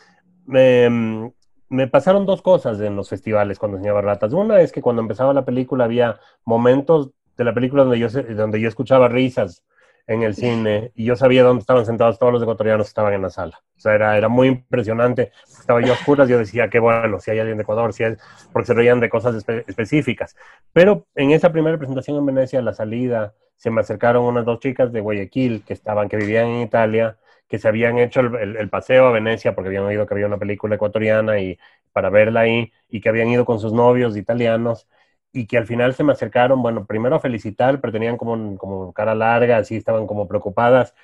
me, me, pasaron dos cosas en los festivales cuando enseñaba ratas. Una es que cuando empezaba la película había momentos de la película donde yo, donde yo escuchaba risas en el cine y yo sabía dónde estaban sentados todos los ecuatorianos que estaban en la sala. O sea, era, era muy impresionante. Estaba yo a oscuras, yo decía que bueno, si hay alguien de Ecuador, si es, porque se reían de cosas específicas. Pero en esa primera presentación en Venecia, la salida, se me acercaron unas dos chicas de Guayaquil que estaban, que vivían en Italia, que se habían hecho el, el, paseo a Venecia porque habían oído que había una película ecuatoriana y para verla ahí, y que habían ido con sus novios italianos y que al final se me acercaron, bueno, primero a felicitar, pero tenían como, como cara larga, así estaban como preocupadas,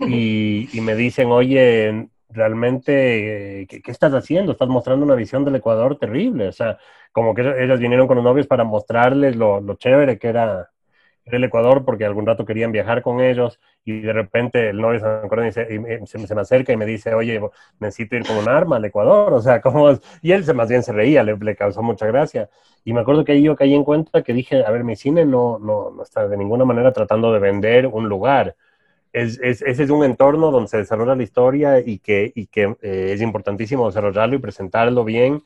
y, y me dicen, oye, realmente, ¿qué, ¿qué, estás haciendo? Estás mostrando una visión del Ecuador terrible, o sea, como que ellas vinieron con los novios para mostrarles lo, lo chévere que era, el Ecuador, porque algún rato querían viajar con ellos, y de repente el novio se, y se, me acerca y me dice, oye, necesito ir con un arma al Ecuador, o sea, ¿cómo Y él se, más bien se reía, le, causó mucha gracia. Y me acuerdo que yo caí en cuenta que dije, a ver, mi cine no, no, no está de ninguna manera tratando de vender un lugar. Es, es, ese es un entorno donde se desarrolla la historia y que, y que eh, es importantísimo desarrollarlo y presentarlo bien,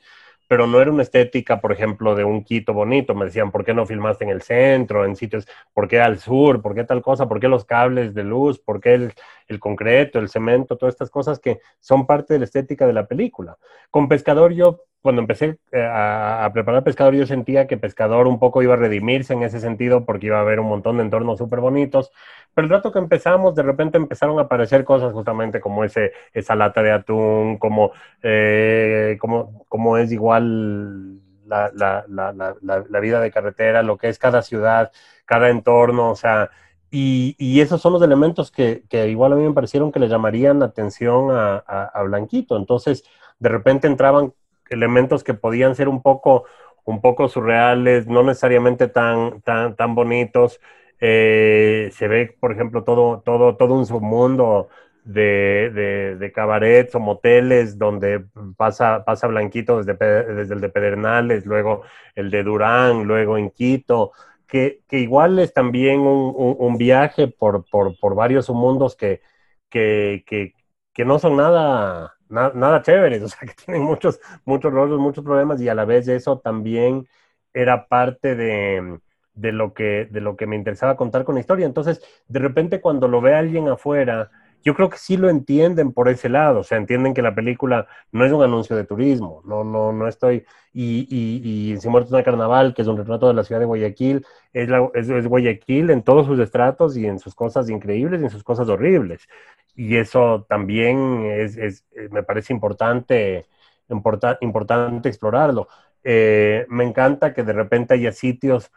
pero no era una estética, por ejemplo, de un Quito bonito. Me decían, ¿por qué no filmaste en el centro, en sitios, por qué al sur, por qué tal cosa, por qué los cables de luz, por qué el, el concreto, el cemento, todas estas cosas que son parte de la estética de la película. Con Pescador yo cuando empecé eh, a, a, preparar Pescador, yo sentía que Pescador un poco iba a redimirse en ese sentido porque iba a haber un montón de entornos súper bonitos. Pero el rato que empezamos, de repente empezaron a aparecer cosas justamente como ese, esa lata de atún, como, eh, como, como es igual la, la, la, la, vida de carretera, lo que es cada ciudad, cada entorno, o sea, y, y, esos son los elementos que, que, igual a mí me parecieron que le llamarían atención a, a, a Blanquito. Entonces, de repente entraban elementos que podían ser un poco, un poco surreales, no necesariamente tan, tan, tan bonitos. Eh, se ve, por ejemplo, todo, todo, todo un submundo de, de, cabarets o moteles donde pasa, pasa Blanquito desde, desde el de Pedernales, luego el de Durán, luego en Quito, que, que igual es también un, viaje por, por, por, varios submundos que, que, que, que no son nada, nada, nada chéveres, o sea, que tienen muchos, muchos rollos, muchos problemas y a la vez eso también era parte de, de, lo que, de lo que me interesaba contar con la historia. Entonces, de repente cuando lo ve alguien afuera, yo creo que sí lo entienden por ese lado, o sea, entienden que la película no es un anuncio de turismo, no, no, no estoy, y, y, y Si Muertos una Carnaval, que es un retrato de la ciudad de Guayaquil, es, la, es, Guayaquil en todos sus estratos y en sus cosas increíbles y en sus cosas horribles y eso también es, es, eh, me parece importante, importa, importante explorarlo. Eh, me encanta que de repente haya sitios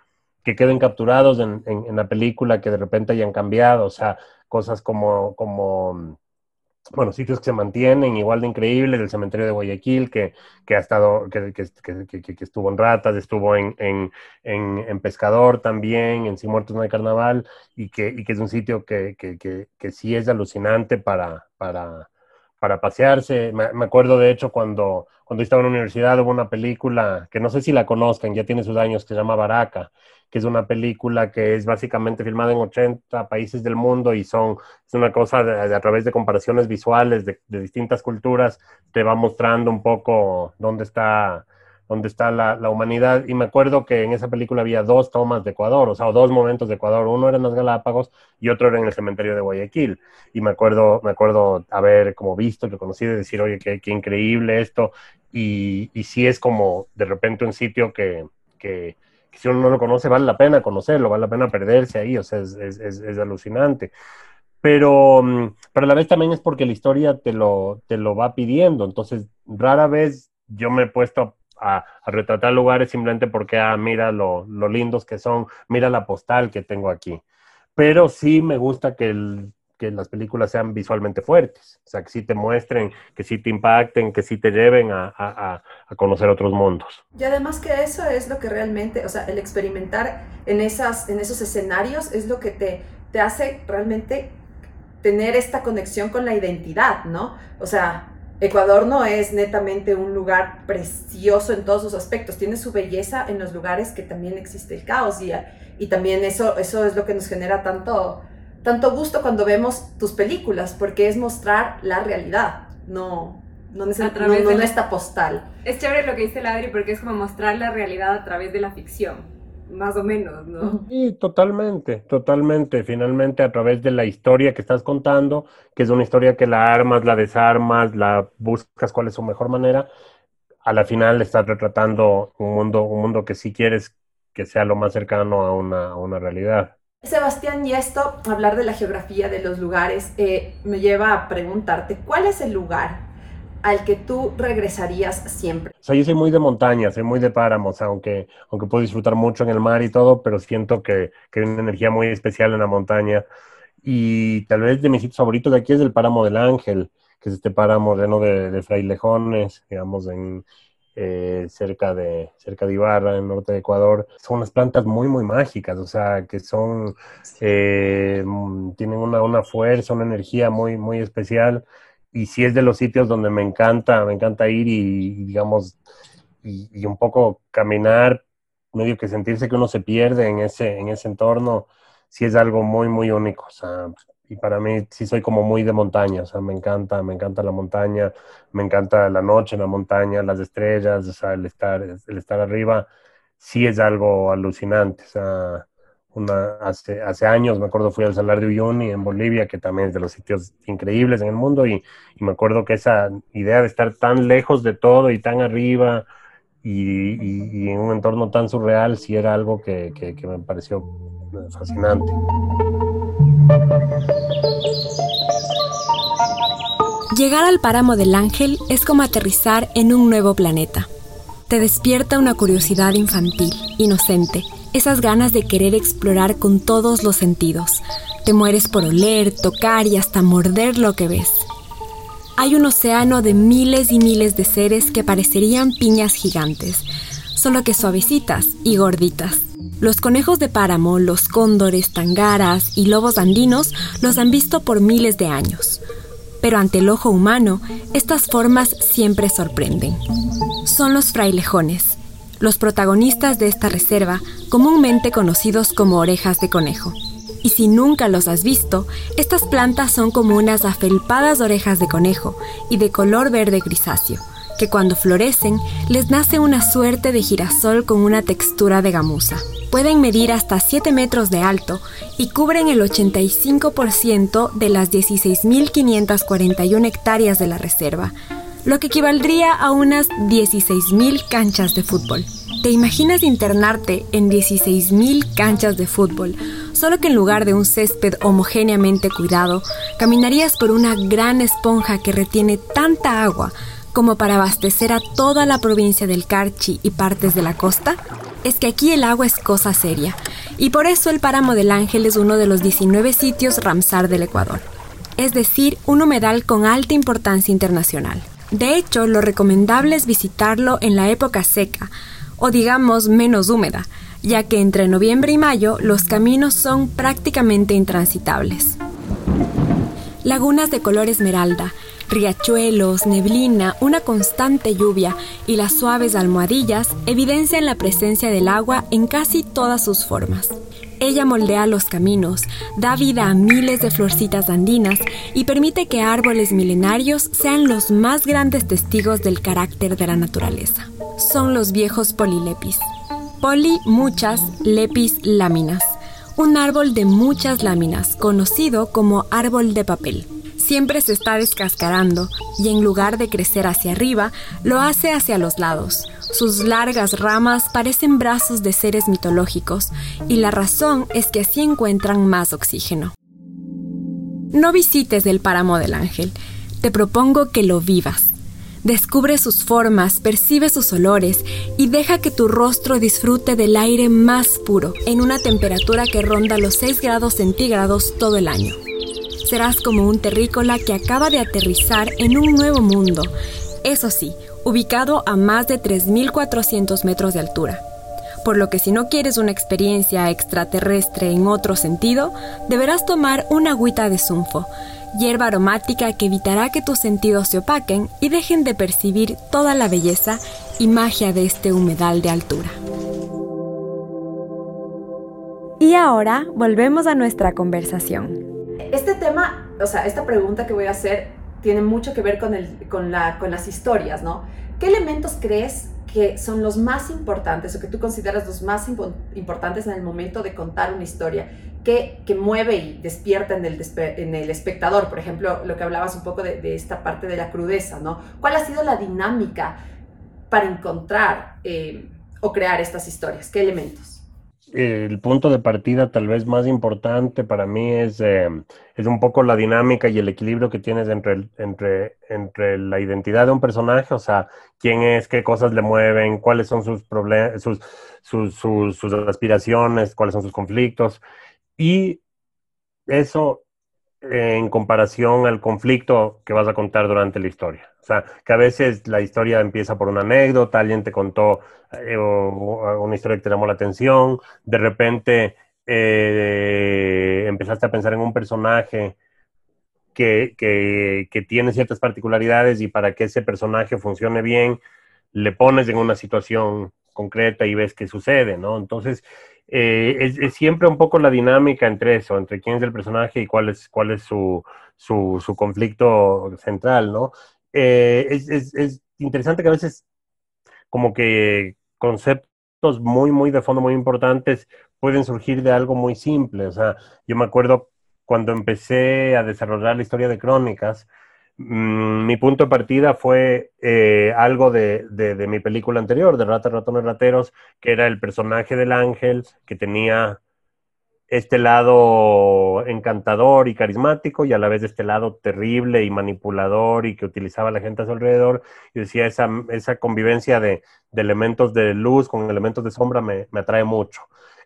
que queden capturados en, en, en, la película, que de repente hayan cambiado, o sea, cosas como, como bueno, sitios que se mantienen igual de increíbles, el cementerio de Guayaquil, que, que ha estado, que, que, que, estuvo en Ratas, estuvo en, en, en, Pescador también, en Sin Muertos No hay Carnaval, y que, y que es un sitio que, que, sí es alucinante para, para, para pasearse. Me, acuerdo, de hecho, cuando, cuando estaba en la universidad hubo una película, que no sé si la conozcan, ya tiene sus años, que se llama Baraca, que es una película que es básicamente filmada en 80 países del mundo y son, es una cosa a través de comparaciones visuales de, de, distintas culturas, te va mostrando un poco dónde está, dónde está la, la, humanidad. Y me acuerdo que en esa película había dos tomas de Ecuador, o sea, dos momentos de Ecuador. Uno era en las Galápagos y otro era en el cementerio de Guayaquil. Y me acuerdo, me acuerdo haber como visto, que conocí, de decir, oye, qué, qué increíble esto. Y, y sí es como de repente un sitio que, que si uno no lo conoce, vale la pena conocerlo, vale la pena perderse ahí, o sea, es, es, es, es alucinante. Pero, mm, pero a la vez también es porque la historia te lo, te lo va pidiendo, entonces rara vez yo me he puesto a, a retratar lugares simplemente porque, ah, mira lo, lo, lindos que son, mira la postal que tengo aquí. Pero sí me gusta que el, que las películas sean visualmente fuertes, o sea, que sí te muestren, que sí te impacten, que sí te lleven a, a, a conocer otros mundos. Y además que eso es lo que realmente, o sea, el experimentar en, esas, en esos escenarios es lo que te, te hace realmente tener esta conexión con la identidad, ¿no? O sea, Ecuador no es netamente un lugar precioso en todos sus aspectos, tiene su belleza en los lugares que también existe el caos y, y también eso, eso es lo que nos genera tanto, tanto gusto cuando vemos tus películas, porque es mostrar la realidad, no, no, no, no, esta postal. Es chévere lo que dice Ladri porque es como mostrar la realidad a través de la ficción más o menos, ¿no? Sí, totalmente, totalmente. Finalmente, a través de la historia que estás contando, que es una historia que la armas, la desarmas, la buscas cuál es su mejor manera, a la final estás retratando un mundo, un mundo que sí quieres que sea lo más cercano a una, a una realidad. Sebastián, y esto, hablar de la geografía de los lugares, eh, me lleva a preguntarte, ¿cuál es el lugar al que tú regresarías siempre? O sea, yo soy muy de montaña, soy muy de páramos, aunque, aunque puedo disfrutar mucho en el mar y todo, pero siento que, que hay una energía muy especial en la montaña. Y tal vez de mis sitios favoritos de aquí es el páramo del Ángel, que es este páramo lleno de, de frailejones, digamos, en, eh, cerca, de, cerca de Ibarra, en el norte de Ecuador. Son unas plantas muy, muy mágicas, o sea, que son, eh, tienen una, una fuerza, una energía muy, muy especial y sí es de los sitios donde me encanta, me encanta ir y, digamos, y, un poco caminar, medio que sentirse que uno se pierde en ese, en ese entorno, sí es algo muy, muy único. O sea, y para mí sí soy como muy de montaña, o sea, me encanta, me encanta la montaña, me encanta la noche la montaña, las estrellas, o sea, el estar, el estar arriba, sí es algo alucinante, o sea, una, hace, hace años, me acuerdo, fui al Salar de Uyuni en Bolivia, que también es de los sitios increíbles en el mundo, y, me acuerdo que esa idea de estar tan lejos de todo y tan arriba y, en un entorno tan surreal, sí era algo que me pareció fascinante. Llegar al páramo del ángel es como aterrizar en un nuevo planeta. Te despierta una curiosidad infantil, inocente, esas ganas de querer explorar con todos los sentidos. Te mueres por oler, tocar y hasta morder lo que ves. Hay un océano de miles y miles de seres que parecerían piñas gigantes, solo que suavecitas y gorditas. Los conejos de páramo, los cóndores, tangaras y lobos andinos los han visto por miles de años. Pero ante el ojo humano, estas formas siempre sorprenden. Son los frailejones, los protagonistas de esta reserva, comúnmente conocidos como orejas de conejo. Y si nunca los has visto, estas plantas son como unas afelpadas orejas de conejo y de color verde grisáceo, que cuando florecen les nace una suerte de girasol con una textura de gamuza. Pueden medir hasta 7 metros de alto y cubren el 85% de las 16.541 hectáreas de la reserva, lo que equivaldría a unas 16.000 canchas de fútbol. ¿Te imaginas internarte en 16.000 canchas de fútbol, solo que en lugar de un césped homogéneamente cuidado, caminarías por una gran esponja que retiene tanta agua como para abastecer a toda la provincia del Carchi y partes de la costa? Es que aquí el agua es cosa seria, y por eso el páramo del Ángel es uno de los 19 sitios Ramsar del Ecuador, es decir, un humedal con alta importancia internacional. De hecho, lo recomendable es visitarlo en la época seca, o digamos menos húmeda, ya que entre noviembre y mayo los caminos son prácticamente intransitables. Lagunas de color esmeralda, riachuelos, neblina, una constante lluvia y las suaves almohadillas evidencian la presencia del agua en casi todas sus formas. Ella moldea los caminos, da vida a miles de florcitas andinas y permite que árboles milenarios sean los más grandes testigos del carácter de la naturaleza. Son los viejos polilepis. Poli, muchas, lepis, láminas. Un árbol de muchas láminas, conocido como árbol de papel. Siempre se está descascarando y en lugar de crecer hacia arriba, lo hace hacia los lados sus largas ramas parecen brazos de seres mitológicos y la razón es que así encuentran más oxígeno. No visites el páramo del ángel, te propongo que lo vivas. Descubre sus formas, percibe sus olores y deja que tu rostro disfrute del aire más puro en una temperatura que ronda los 6 grados centígrados todo el año. Serás como un terrícola que acaba de aterrizar en un nuevo mundo, eso sí, ubicado a más de 3.400 metros de altura. Por lo que si no quieres una experiencia extraterrestre en otro sentido, deberás tomar una agüita de sunfo, hierba aromática que evitará que tus sentidos se opaquen y dejen de percibir toda la belleza y magia de este humedal de altura. Y ahora volvemos a nuestra conversación. Este tema, o sea, esta pregunta que voy a hacer tiene mucho que ver con, el, con, la, con las historias, ¿no? ¿Qué elementos crees que son los más importantes o que tú consideras los más importantes en el momento de contar una historia? que, que mueve y despierta en el, en el espectador. Por ejemplo, lo que hablabas un poco de, esta parte de la crudeza, ¿no? ¿Cuál ha sido la dinámica para encontrar eh, o crear estas historias? ¿Qué elementos? El punto de partida tal vez más importante para mí es, eh, es un poco la dinámica y el equilibrio que tienes entre, entre, entre la identidad de un personaje, o sea, quién es, qué cosas le mueven, cuáles son sus sus, sus, sus, sus aspiraciones, cuáles son sus conflictos, y eso en comparación al conflicto que vas a contar durante la historia. O sea, que a veces la historia empieza por una anécdota, alguien te contó eh, una historia que te llamó la atención, de repente eh, empezaste a pensar en un personaje que, que, tiene ciertas particularidades y para que ese personaje funcione bien, le pones en una situación concreta y ves qué sucede, ¿no? Entonces, eh, es, siempre un poco la dinámica entre eso, entre quién es el personaje y cuál es, cuál es su, su, su conflicto central, ¿no? Eh, es, es, es, interesante que a veces como que conceptos muy, muy de fondo, muy importantes, pueden surgir de algo muy simple. O sea, yo me acuerdo cuando empecé a desarrollar la historia de Crónicas, Mm, mi punto de partida fue eh, algo de, de, mi película anterior, de Ratas, Ratones, Rateros, que era el personaje del ángel que tenía este lado encantador y carismático y a la vez este lado terrible y manipulador y que utilizaba a la gente a su alrededor. Y decía, esa, esa convivencia de, de elementos de luz con elementos de sombra me, me atrae mucho.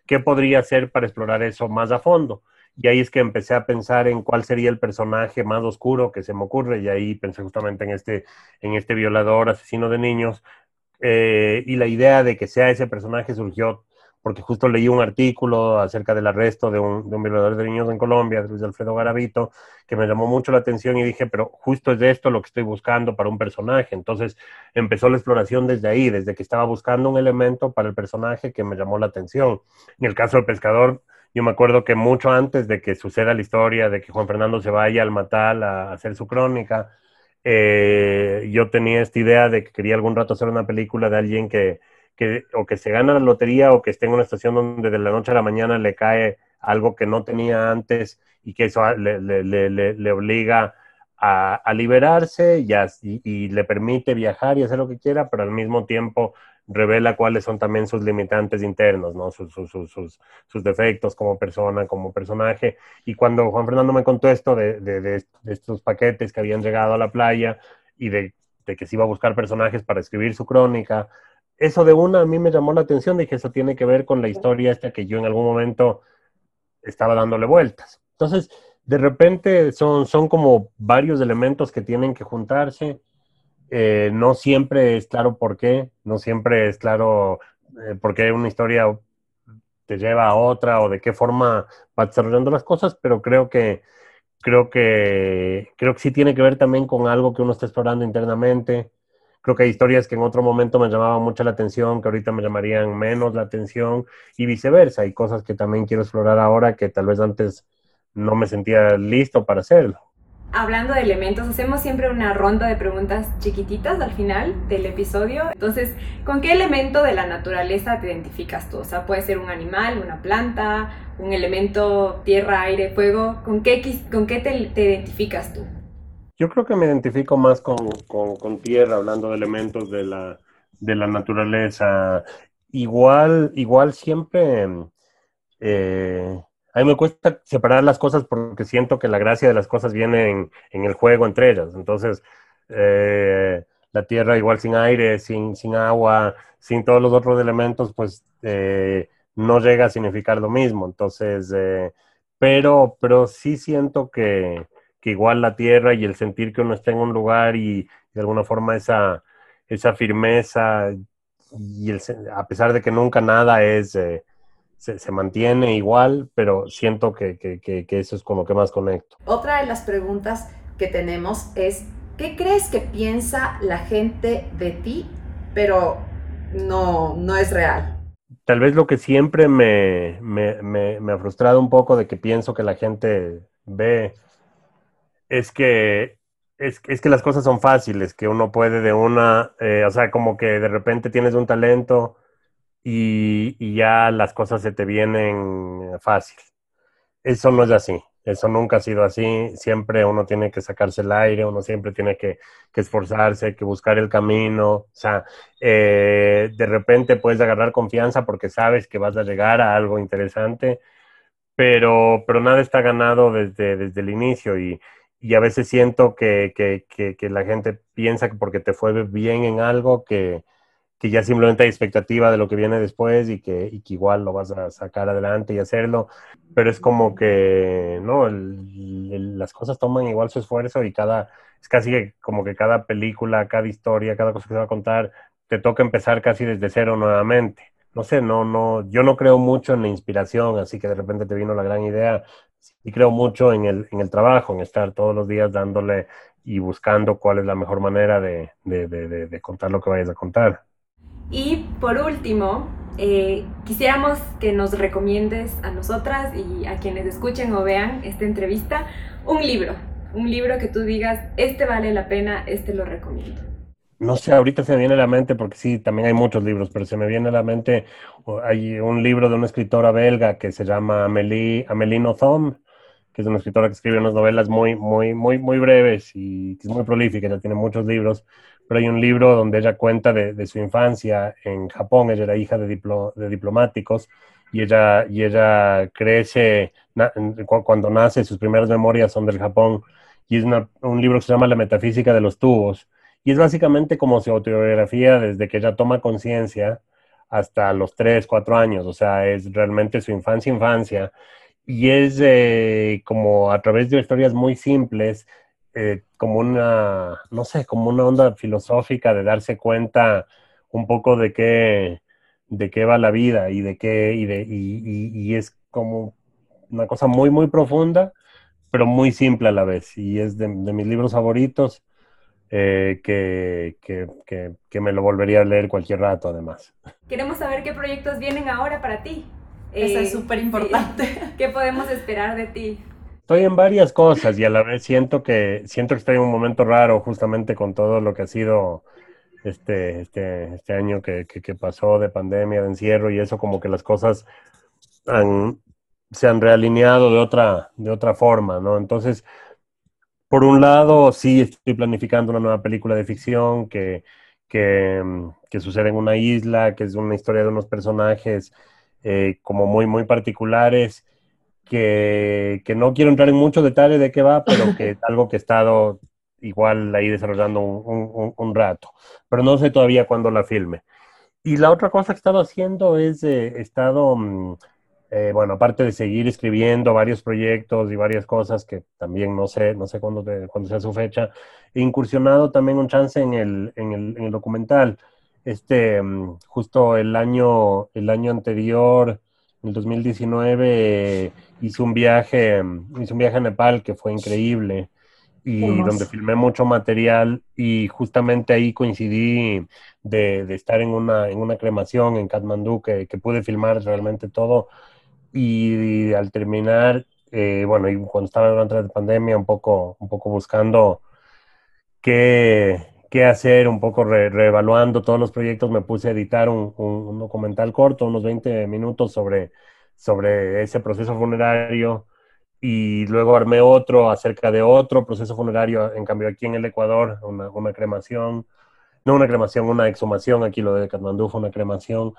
¿Qué podría hacer para explorar eso más a fondo? Y ahí es que empecé a pensar en cuál sería el personaje más oscuro que se me ocurre, y ahí pensé justamente en este, en este violador, asesino de niños, eh, y la idea de que sea ese personaje surgió porque justo leí un artículo acerca del arresto de un, de un violador de niños en Colombia, Luis Alfredo Garavito, que me llamó mucho la atención y dije, pero justo es de esto lo que estoy buscando para un personaje. Entonces empezó la exploración desde ahí, desde que estaba buscando un elemento para el personaje que me llamó la atención. En el caso del pescador, yo me acuerdo que mucho antes de que suceda la historia de que Juan Fernando se vaya al Matal a hacer su crónica, eh, yo tenía esta idea de que quería algún rato hacer una película de alguien que, que, o que se gana la lotería o que esté en una estación donde de la noche a la mañana le cae algo que no tenía antes y que eso le, le, le, le obliga a, a liberarse y, a, y, le permite viajar y hacer lo que quiera, pero al mismo tiempo revela cuáles son también sus limitantes internos, ¿no? Sus, sus, sus, sus, defectos como persona, como personaje. Y cuando Juan Fernando me contó esto de, de, de, estos paquetes que habían llegado a la playa y de, que se iba a buscar personajes para escribir su crónica, eso de una a mí me llamó la atención, dije, eso tiene que ver con la historia esta que yo en algún momento estaba dándole vueltas. Entonces, de repente son, son como varios elementos que tienen que juntarse eh, no siempre es claro por qué, no siempre es claro eh, por qué una historia te lleva a otra o de qué forma va desarrollando las cosas, pero creo que creo que creo que sí tiene que ver también con algo que uno está explorando internamente. Creo que hay historias que en otro momento me llamaban mucho la atención, que ahorita me llamarían menos la atención y viceversa. Hay cosas que también quiero explorar ahora que tal vez antes no me sentía listo para hacerlo hablando de elementos, hacemos siempre una ronda de preguntas chiquititas al final del episodio. Entonces, ¿con qué elemento de la naturaleza te identificas tú? O sea, puede ser un animal, una planta, un elemento tierra, aire, fuego. ¿Con qué, con qué te, te identificas tú? Yo creo que me identifico más con, con, con tierra, hablando de elementos de la, de la naturaleza. Igual, igual siempre... Eh, a mí me cuesta separar las cosas porque siento que la gracia de las cosas viene en, el juego entre ellas. Entonces, eh, la tierra igual sin aire, sin, sin agua, sin todos los otros elementos, pues eh, no llega a significar lo mismo. Entonces, eh, pero, pero sí siento que, que igual la tierra y el sentir que uno está en un lugar y de alguna forma esa, esa firmeza y el, a pesar de que nunca nada es, eh, se, se, mantiene igual, pero siento que, que, que, eso es con lo que más conecto. Otra de las preguntas que tenemos es, ¿qué crees que piensa la gente de ti, pero no, no es real? Tal vez lo que siempre me, me, me, me ha frustrado un poco de que pienso que la gente ve es que es, es, que las cosas son fáciles, que uno puede de una, eh, o sea, como que de repente tienes un talento y, y, ya las cosas se te vienen fácil. Eso no es así, eso nunca ha sido así, siempre uno tiene que sacarse el aire, uno siempre tiene que, que esforzarse, que buscar el camino, o sea, eh, de repente puedes agarrar confianza porque sabes que vas a llegar a algo interesante, pero, pero nada está ganado desde, desde el inicio y y a veces siento que, que, que, la gente piensa que porque te fue bien en algo, que, ya simplemente hay expectativa de lo que viene después y que, y igual lo vas a sacar adelante y hacerlo, pero es como que, ¿no? las cosas toman igual su esfuerzo y cada, es casi como que cada película, cada historia, cada cosa que se va a contar, te toca empezar casi desde cero nuevamente. No sé, no, no, yo no creo mucho en la inspiración, así que de repente te vino la gran idea, y creo mucho en el, en el trabajo, en estar todos los días dándole y buscando cuál es la mejor manera de, de, de, de contar lo que vayas a contar. Y por último, eh, quisiéramos que nos recomiendes a nosotras y a quienes escuchen o vean esta entrevista un libro, un libro que tú digas, este vale la pena, este lo recomiendo. No sé, ahorita se me viene a la mente, porque sí, también hay muchos libros, pero se me viene a la mente, hay un libro de una escritora belga que se llama Amélie, Amélie que es una escritora que escribe unas novelas muy, muy, muy, muy breves y es muy prolífica, ella tiene muchos libros, pero hay un libro donde ella cuenta de, su infancia en Japón, ella era hija de, diplo, de diplomáticos y ella, y ella crece, cuando nace, sus primeras memorias son del Japón, y es un libro que se llama La metafísica de los tubos, y es básicamente como su autobiografía desde que ella toma conciencia hasta los 3, 4 años, o sea, es realmente su infancia, infancia, y es eh, como a través de historias muy simples, eh, como una, no sé, como una onda filosófica de darse cuenta un poco de qué, de qué va la vida y de qué, y, es como una cosa muy, muy profunda, pero muy simple a la vez. Y es de mis libros favoritos. Eh, que, que, que, que, me lo volvería a leer cualquier rato además. Queremos saber qué proyectos vienen ahora para ti. Eso es súper importante. Sí. ¿Qué podemos esperar de ti? Estoy en varias cosas y a la vez siento que siento que estoy en un momento raro justamente con todo lo que ha sido este, este, este año que, que, que pasó de pandemia, de encierro y eso como que las cosas han, se han realineado de otra, de otra forma, ¿no? Entonces, por un lado, sí estoy planificando una nueva película de ficción que, que, que sucede en una isla, que es una historia de unos personajes eh, como muy, muy particulares, que, que, no quiero entrar en mucho detalle de qué va, pero que es algo que he estado igual ahí desarrollando un, un, un rato, pero no sé todavía cuándo la filme. Y la otra cosa que he estado haciendo es, eh, he estado, eh, bueno, aparte de seguir escribiendo varios proyectos y varias cosas que también no sé, no sé cuándo, te, cuándo sea su fecha, he incursionado también un chance en el, en el, en el documental. Este, justo el año, el año anterior, en el 2019, hice un viaje, hice un viaje a Nepal que fue increíble y donde filmé mucho material y justamente ahí coincidí de, de, estar en una, en una cremación en Katmandú que, que pude filmar realmente todo y, al terminar, eh, bueno, y cuando estaba durante la pandemia un poco, un poco buscando qué, qué hacer, un poco re, reevaluando todos los proyectos, me puse a editar un, documental corto, unos 20 minutos sobre, sobre ese proceso funerario y luego armé otro acerca de otro proceso funerario, en cambio aquí en el Ecuador, una, una cremación, no una cremación, una exhumación, aquí lo de Katmandú fue una cremación.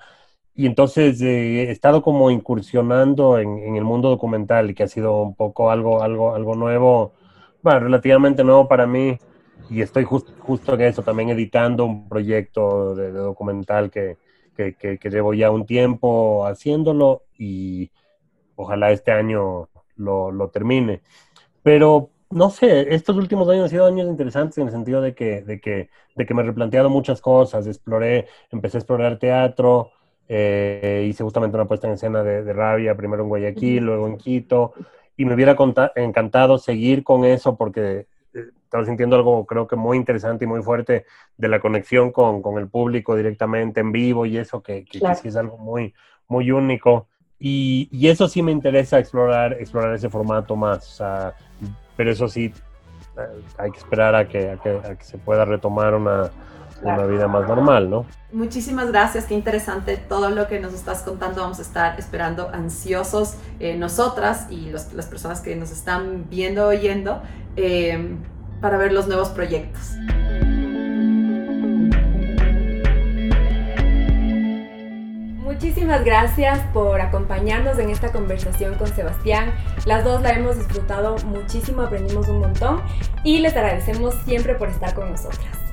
Y entonces eh, he estado como incursionando en, en, el mundo documental, que ha sido un poco algo, algo, algo nuevo, bueno, relativamente nuevo para mí, y estoy just, justo en eso, también editando un proyecto de, de documental que, que, que, que, llevo ya un tiempo haciéndolo y ojalá este año lo, termine. Pero no sé, estos últimos años han sido años interesantes en el sentido de que, de que, de que me he replanteado muchas cosas, exploré, empecé a explorar teatro, eh, hice justamente una puesta en escena de, rabia, primero en Guayaquil, luego en Quito, y me hubiera encantado seguir con eso porque eh, estaba sintiendo algo creo que muy interesante y muy fuerte de la conexión con, con el público directamente en vivo y eso que, que, sí es algo muy, muy único. Y, y, eso sí me interesa explorar, explorar ese formato más. pero eso sí, eh, hay que esperar a que, a que, a que se pueda retomar una, una vida más normal, ¿no? Muchísimas gracias, qué interesante todo lo que nos estás contando. Vamos a estar esperando ansiosos eh, nosotras y las personas que nos están viendo, oyendo, eh, para ver los nuevos proyectos. Muchísimas gracias por acompañarnos en esta conversación con Sebastián. Las dos la hemos disfrutado muchísimo, aprendimos un montón y les agradecemos siempre por estar con nosotras.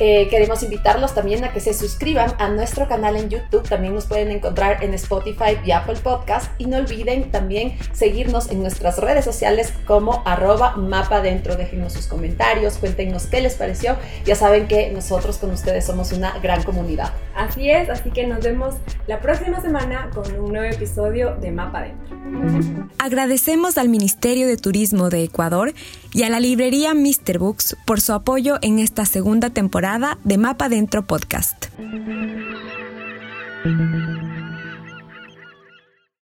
Eh, queremos invitarlos también a que se suscriban a nuestro canal en YouTube. También nos pueden encontrar en Spotify y Apple Podcast. Y no olviden también seguirnos en nuestras redes sociales como arroba mapa dentro. Déjenos sus comentarios, cuéntenos qué les pareció. Ya saben que nosotros con ustedes somos una gran comunidad. Así es, así que nos vemos la próxima semana con un nuevo episodio de Mapa Dentro. Agradecemos al Ministerio de Turismo de Ecuador y a la librería Mr. Books por su apoyo en esta segunda temporada de Mapa Dentro Podcast.